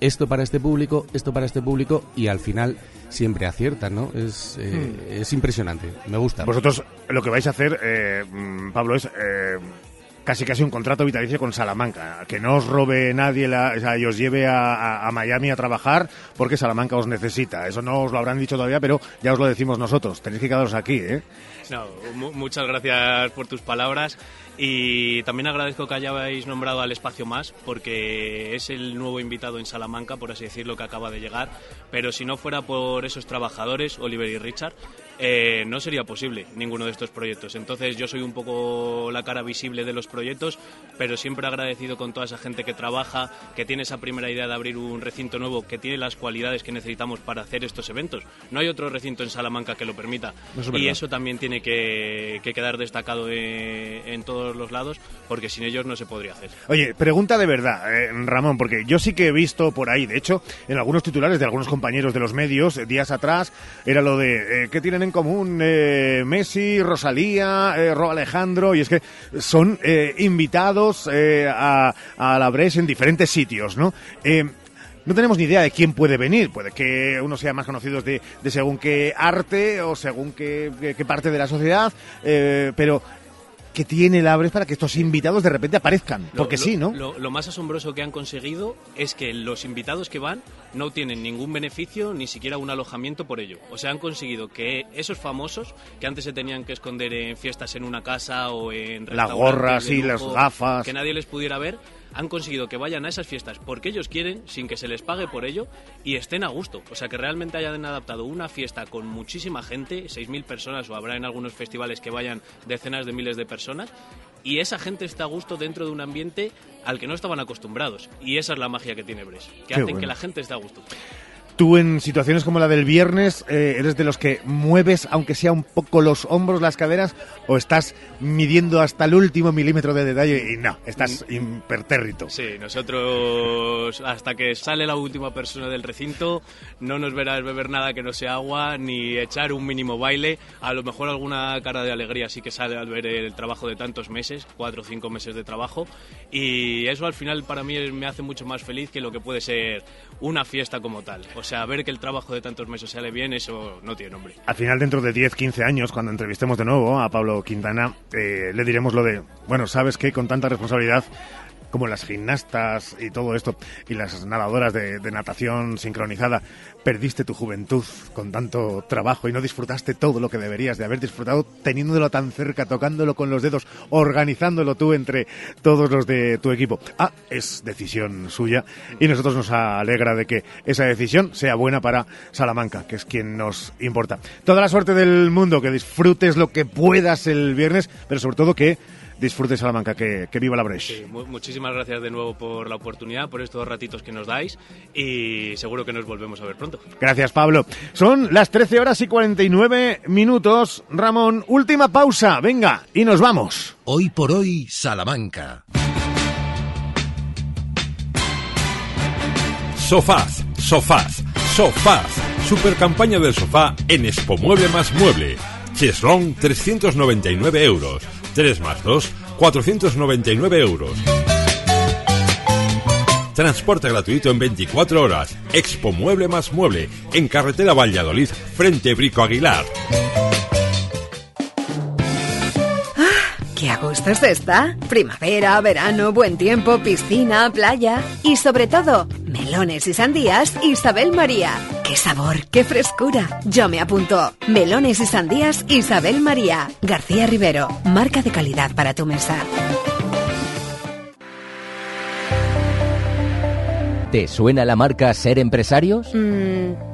esto para este público, esto para este público y al final siempre aciertan, ¿no? Es, eh, hmm. es impresionante, me gusta. Vosotros lo que vais a hacer, eh, mm, Pablo, es... Casi casi un contrato vitalicio con Salamanca, que no os robe nadie la, o sea, y os lleve a, a, Miami a trabajar porque Salamanca os necesita. Eso no os lo habrán dicho todavía, pero ya os lo decimos nosotros. Tenéis que quedaros aquí, ¿eh? No, muchas gracias por tus palabras. Y también agradezco que hayáis nombrado al Espacio Más, porque es el nuevo invitado en Salamanca, por así decirlo, que acaba de llegar. Pero si no fuera por esos trabajadores, Oliver y Richard, eh, no sería posible ninguno de estos proyectos. Entonces yo soy un poco la cara visible de los proyectos, pero siempre agradecido con toda esa gente que trabaja, que tiene esa primera idea de abrir un recinto nuevo, que tiene las cualidades que necesitamos para hacer estos eventos. No hay otro recinto en Salamanca que lo permita. y eso también tiene que, quedar destacado en, todos los lados, porque sin ellos no se podría hacer. Oye, pregunta de verdad, eh, Ramón, porque yo sí que he visto por ahí, de hecho, en algunos titulares de algunos compañeros de los medios, eh, días atrás, era lo de, ¿qué tienen en común eh, Messi, Rosalía, eh, Ro Alejandro, y es que son eh, invitados a, a la Bres en diferentes sitios, ¿no? no tenemos ni idea de quién puede venir. Puede que uno sea más conocido de, según qué arte o según qué, qué parte de la sociedad, pero que tiene el Abres para que estos invitados de repente aparezcan. porque sí, ¿no? Lo, más asombroso que han conseguido es que los invitados que van no tienen ningún beneficio, ni siquiera un alojamiento por ello. O sea, han conseguido que esos famosos, que antes se tenían que esconder en fiestas en una casa o en... Las gorras y las gafas. Que nadie les pudiera ver, han conseguido que vayan a esas fiestas porque ellos quieren, sin que se les pague por ello, y estén a gusto. O sea, que realmente hayan adaptado una fiesta con muchísima gente, 6.000 personas, o habrá en algunos festivales que vayan decenas de miles de personas, y esa gente está a gusto dentro de un ambiente al que no estaban acostumbrados. Y esa es la magia que tiene Bres, que hacen que la gente esté a gusto. Tú en situaciones como la del viernes, eh, ¿eres de los que mueves, aunque sea un poco los hombros, las caderas, o estás midiendo hasta el último milímetro de detalle y no, estás impertérrito? Sí, nosotros hasta que sale la última persona del recinto no nos verás beber nada que no sea agua ni echar un mínimo baile. A lo mejor alguna cara de alegría sí que sale al ver el trabajo de tantos meses, cuatro o cinco meses de trabajo, y eso al final para mí me hace mucho más feliz que lo que puede ser una fiesta como tal. O sea, ver que el trabajo de tantos meses sale bien, eso no tiene nombre. Al final, dentro de 10, 15 años, cuando entrevistemos de nuevo a Pablo Quintana, eh, le diremos lo de, bueno, ¿sabes qué? Con tanta responsabilidad como las gimnastas y todo esto, y las nadadoras de, natación sincronizada, perdiste tu juventud con tanto trabajo y no disfrutaste todo lo que deberías de haber disfrutado teniéndolo tan cerca, tocándolo con los dedos, organizándolo tú entre todos los de tu equipo. Ah, es decisión suya y nosotros nos alegra de que esa decisión sea buena para Salamanca, que es quien nos importa. Toda la suerte del mundo, que disfrutes lo que puedas el viernes, pero sobre todo que disfrute Salamanca, que, que viva la Breche. muchísimas gracias de nuevo por la oportunidad, por estos ratitos que nos dais y seguro que nos volvemos a ver pronto. Gracias, Pablo. Son las 13 horas y 49 minutos. Ramón, última pausa, venga, y nos vamos. Hoy por hoy, Salamanca. Sofás, sofás, sofás. Super campaña del sofá en Expo Mueble más Mueble. Cheslong 399 euros. 3 más 2, 499 euros. Transporte gratuito en 24 horas. Expo Mueble más Mueble. En carretera Valladolid, frente Brico Aguilar. ¡Qué a gusto se está! Primavera, verano, buen tiempo, piscina, playa y sobre todo, melones y sandías Isabel María. ¡Qué sabor, qué frescura! Yo me apunto. Melones y sandías Isabel María. García Rivero, marca de calidad para tu mesa. ¿Te suena la marca Ser Empresarios? Mmm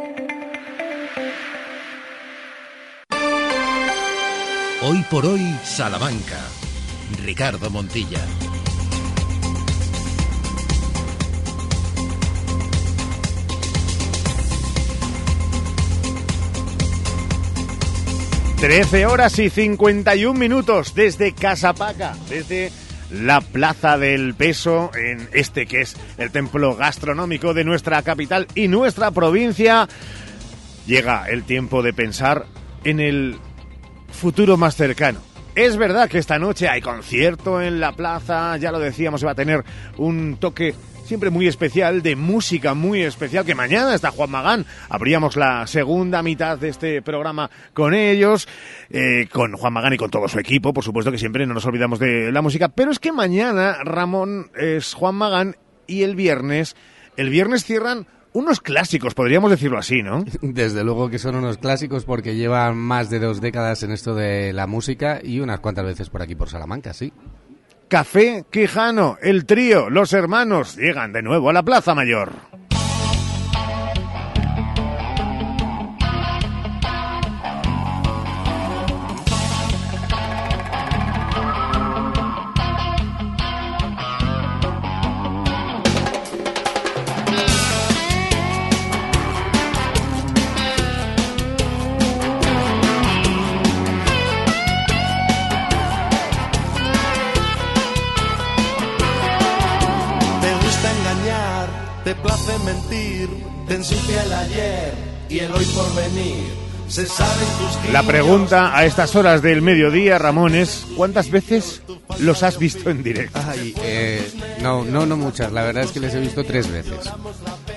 Hoy por hoy, Salamanca. Ricardo Montilla. Trece horas y 51 minutos desde Casapaca, desde la Plaza del Peso, en este que es el templo gastronómico de nuestra capital y nuestra provincia. Llega el tiempo de pensar en el futuro más cercano. Es verdad que esta noche hay concierto en la plaza, ya lo decíamos, va a tener un toque siempre muy especial, de música muy especial, que mañana está Juan Magán. Abríamos la segunda mitad de este programa con ellos, eh, con Juan Magán y con todo su equipo, por supuesto que siempre no nos olvidamos de la música, pero es que mañana Ramón es Juan Magán y el viernes, el viernes cierran unos clásicos, podríamos decirlo así, ¿no? Desde luego que son unos clásicos porque llevan más de dos décadas en esto de la música y unas cuantas veces por aquí por Salamanca, sí. Café Quijano, el trío, los hermanos, llegan de nuevo a la Plaza Mayor. Te place mentir, te ensucia el ayer y el hoy por venir. Se saben tus La pregunta a estas horas del mediodía, Ramón, es ¿cuántas veces los has visto en directo? Ay, eh, no, no, no muchas. La verdad es que les he visto tres veces.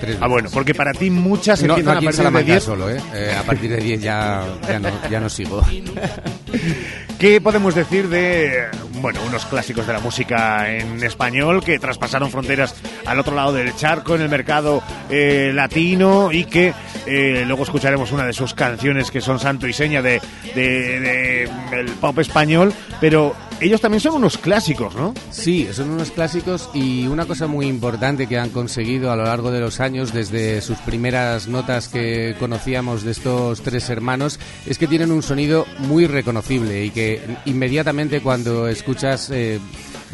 Tres Ah, bueno, porque para ti muchas no, no empiezan aquí a en partir de Salamanca 10. solo, ¿eh? Eh, A partir de 10 ya, ya, no, ya no sigo. ¿Qué podemos decir de bueno, unos clásicos de la música en español que traspasaron fronteras al otro lado del charco en el mercado eh, latino y que eh, luego escucharemos una de sus canciones que son santo y seña de, de- de el pop español, pero ellos también son unos clásicos, ¿no? Sí, son unos clásicos y una cosa muy importante que han conseguido a lo largo de los años, desde sus primeras notas que conocíamos de estos tres hermanos, es que tienen un sonido muy reconocible y que inmediatamente cuando escuchas, eh,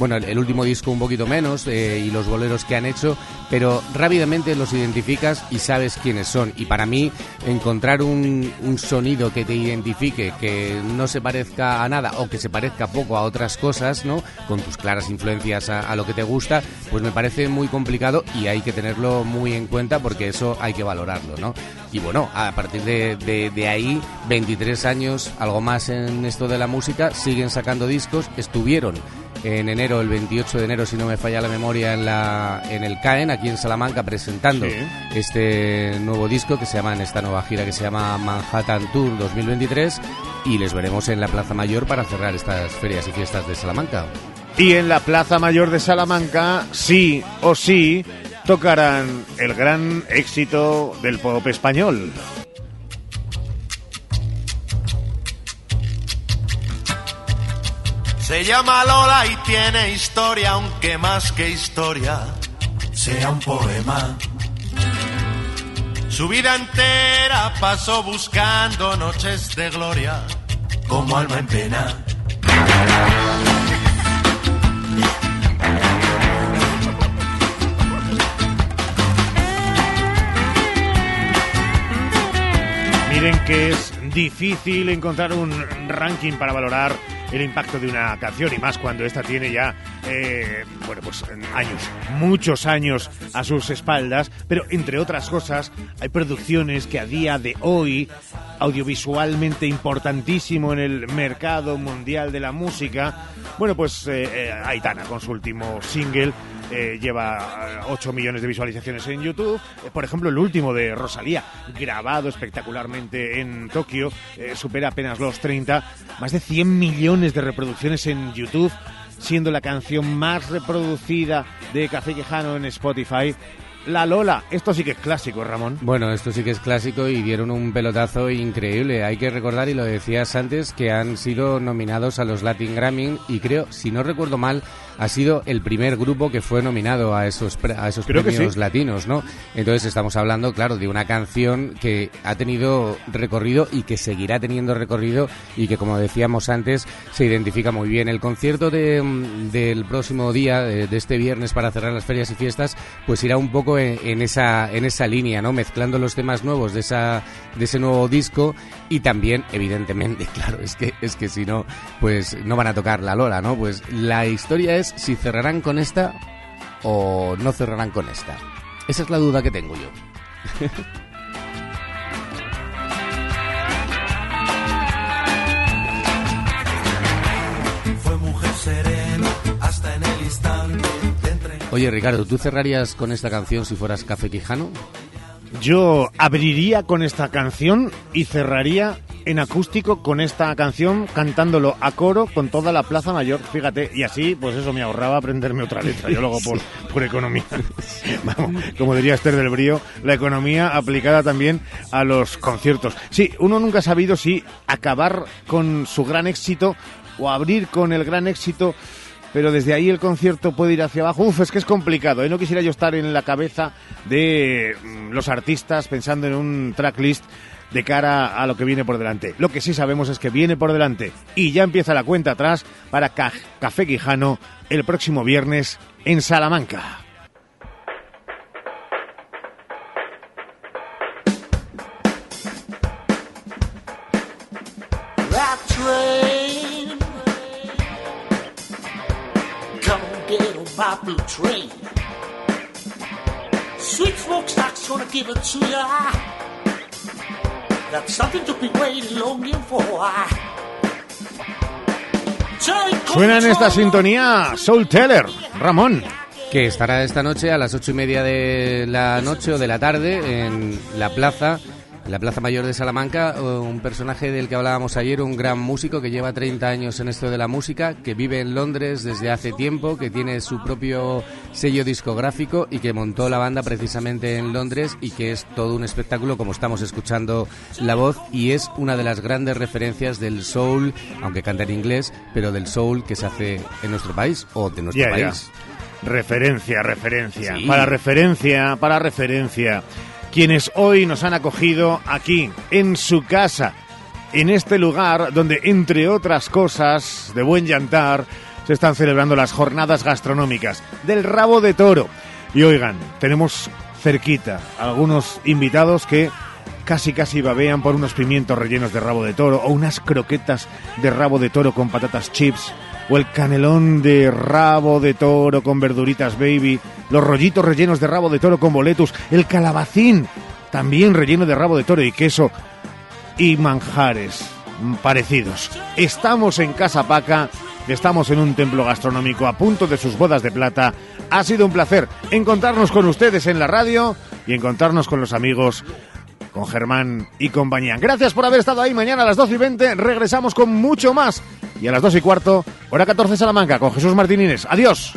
bueno, el, último disco un poquito menos eh, y los boleros que han hecho, pero rápidamente los identificas y sabes quiénes son. Y para mí, encontrar un, un sonido que te identifique, que no se parezca a nada o que se parezca poco a otras cosas, ¿no? Con tus claras influencias a, a lo que te gusta, pues me parece muy complicado y hay que tenerlo muy en cuenta porque eso hay que valorarlo, ¿no? Y bueno, a partir de, de- de ahí, 23 años, algo más en esto de la música, siguen sacando discos, estuvieron en enero, el 28 de enero, si no me falla la memoria, en, la, en el CAEN, aquí en Salamanca, presentando Sí. este nuevo disco que se llama, en esta nueva gira que se llama Manhattan Tour 2023 y les veremos en la Plaza Mayor para cerrar estas ferias y fiestas de Salamanca. Y en la Plaza Mayor de Salamanca, sí o sí, tocarán el gran éxito del pop español. Se llama Lola y tiene historia, aunque más que historia sea un poema. Su vida entera pasó buscando noches de gloria, como alma en pena. Miren que es difícil encontrar un ranking para valorar el impacto de una canción y más cuando esta tiene ya, eh, bueno, pues años, muchos años a sus espaldas, pero entre otras cosas hay producciones que a día de hoy, audiovisualmente importantísimo en el mercado mundial de la música, bueno, pues eh, eh, Aitana con su último single eh, lleva 8 millones de visualizaciones en YouTube. Eh, por ejemplo, el último de Rosalía, grabado espectacularmente en Tokio, eh, supera apenas los 30, más de 100 millones de reproducciones en YouTube, siendo la canción más reproducida de Café Quijano en Spotify. La Lola, esto sí que es clásico, Ramón. Bueno, esto sí que es clásico y dieron un pelotazo increíble. Hay que recordar, y lo decías antes, que han sido nominados a los Latin Grammy y creo, si no recuerdo mal, ha sido el primer grupo que fue nominado a esos, pre- a esos Creo premios sí. latinos, ¿no? Entonces estamos hablando, claro, de una canción que ha tenido recorrido y que seguirá teniendo recorrido y que, como decíamos antes, se identifica muy bien. El concierto de, mm, del próximo día, de, de este viernes, para cerrar las ferias y fiestas, pues irá un poco en, en esa, en esa línea, ¿no? Mezclando los temas nuevos de, esa, de ese nuevo disco y también, evidentemente, claro, es que, es que si no, pues no van a tocar la Lola, ¿no? Pues la historia es si cerrarán con esta o no cerrarán con esta. Esa es la duda que tengo yo. Fue mujer serena hasta en el instante de entre Oye, Ricardo, ¿tú cerrarías con esta canción si fueras Café Quijano? Yo abriría con esta canción y cerraría en acústico con esta canción cantándolo a coro con toda la Plaza Mayor, fíjate, y así pues eso me ahorraba aprenderme otra letra, yo lo hago por, por economía. Vamos, como diría Esther del Brío, la economía aplicada también a los conciertos. Sí, uno nunca ha sabido si acabar con su gran éxito o abrir con el gran éxito pero desde ahí el concierto puede ir hacia abajo. Uf, es que es complicado. ¿eh? No quisiera yo estar en la cabeza de mm, los artistas pensando en un tracklist de cara a lo que viene por delante. Lo que sí sabemos es que viene por delante y ya empieza la cuenta atrás para Ca- Café Quijano el próximo viernes en Salamanca. Get on my blue train. Sweet smokestack's gonna give it to ya. That's something to be waiting, longing for. Suena en esta sintonía Soul Teller, Ramón. que estará esta noche a las ocho y media de la noche o de la tarde en la plaza, en la Plaza Mayor de Salamanca, eh, un personaje del que hablábamos ayer, un gran músico que lleva 30 años en esto de la música, que vive en Londres desde hace tiempo, que tiene su propio sello discográfico y que montó la banda precisamente en Londres y que es todo un espectáculo como estamos escuchando la voz y es una de las grandes referencias del soul, aunque canta en inglés, pero del soul que se hace en nuestro país o de nuestro país. Referencia, referencia. Sí. Para referencia, para referencia. Quienes hoy nos han acogido aquí, en su casa, en este lugar donde, entre otras cosas, de buen llantar, se están celebrando las jornadas gastronómicas del rabo de toro. Y oigan, tenemos cerquita algunos invitados que casi casi babean por unos pimientos rellenos de rabo de toro o unas croquetas de rabo de toro con patatas chips o el canelón de rabo de toro con verduritas baby, los rollitos rellenos de rabo de toro con boletus, el calabacín también relleno de rabo de toro y queso y manjares parecidos. Estamos en Casa Paca, estamos en un templo gastronómico a punto de sus bodas de plata. Ha sido un placer encontrarnos con ustedes en la radio y encontrarnos con los amigos, con Germán y compañía. Gracias por haber estado ahí. Mañana a las 12 y 20 regresamos con mucho más. Y a las 2 y cuarto, hora 14 Salamanca, con Jesús Martínez. Adiós.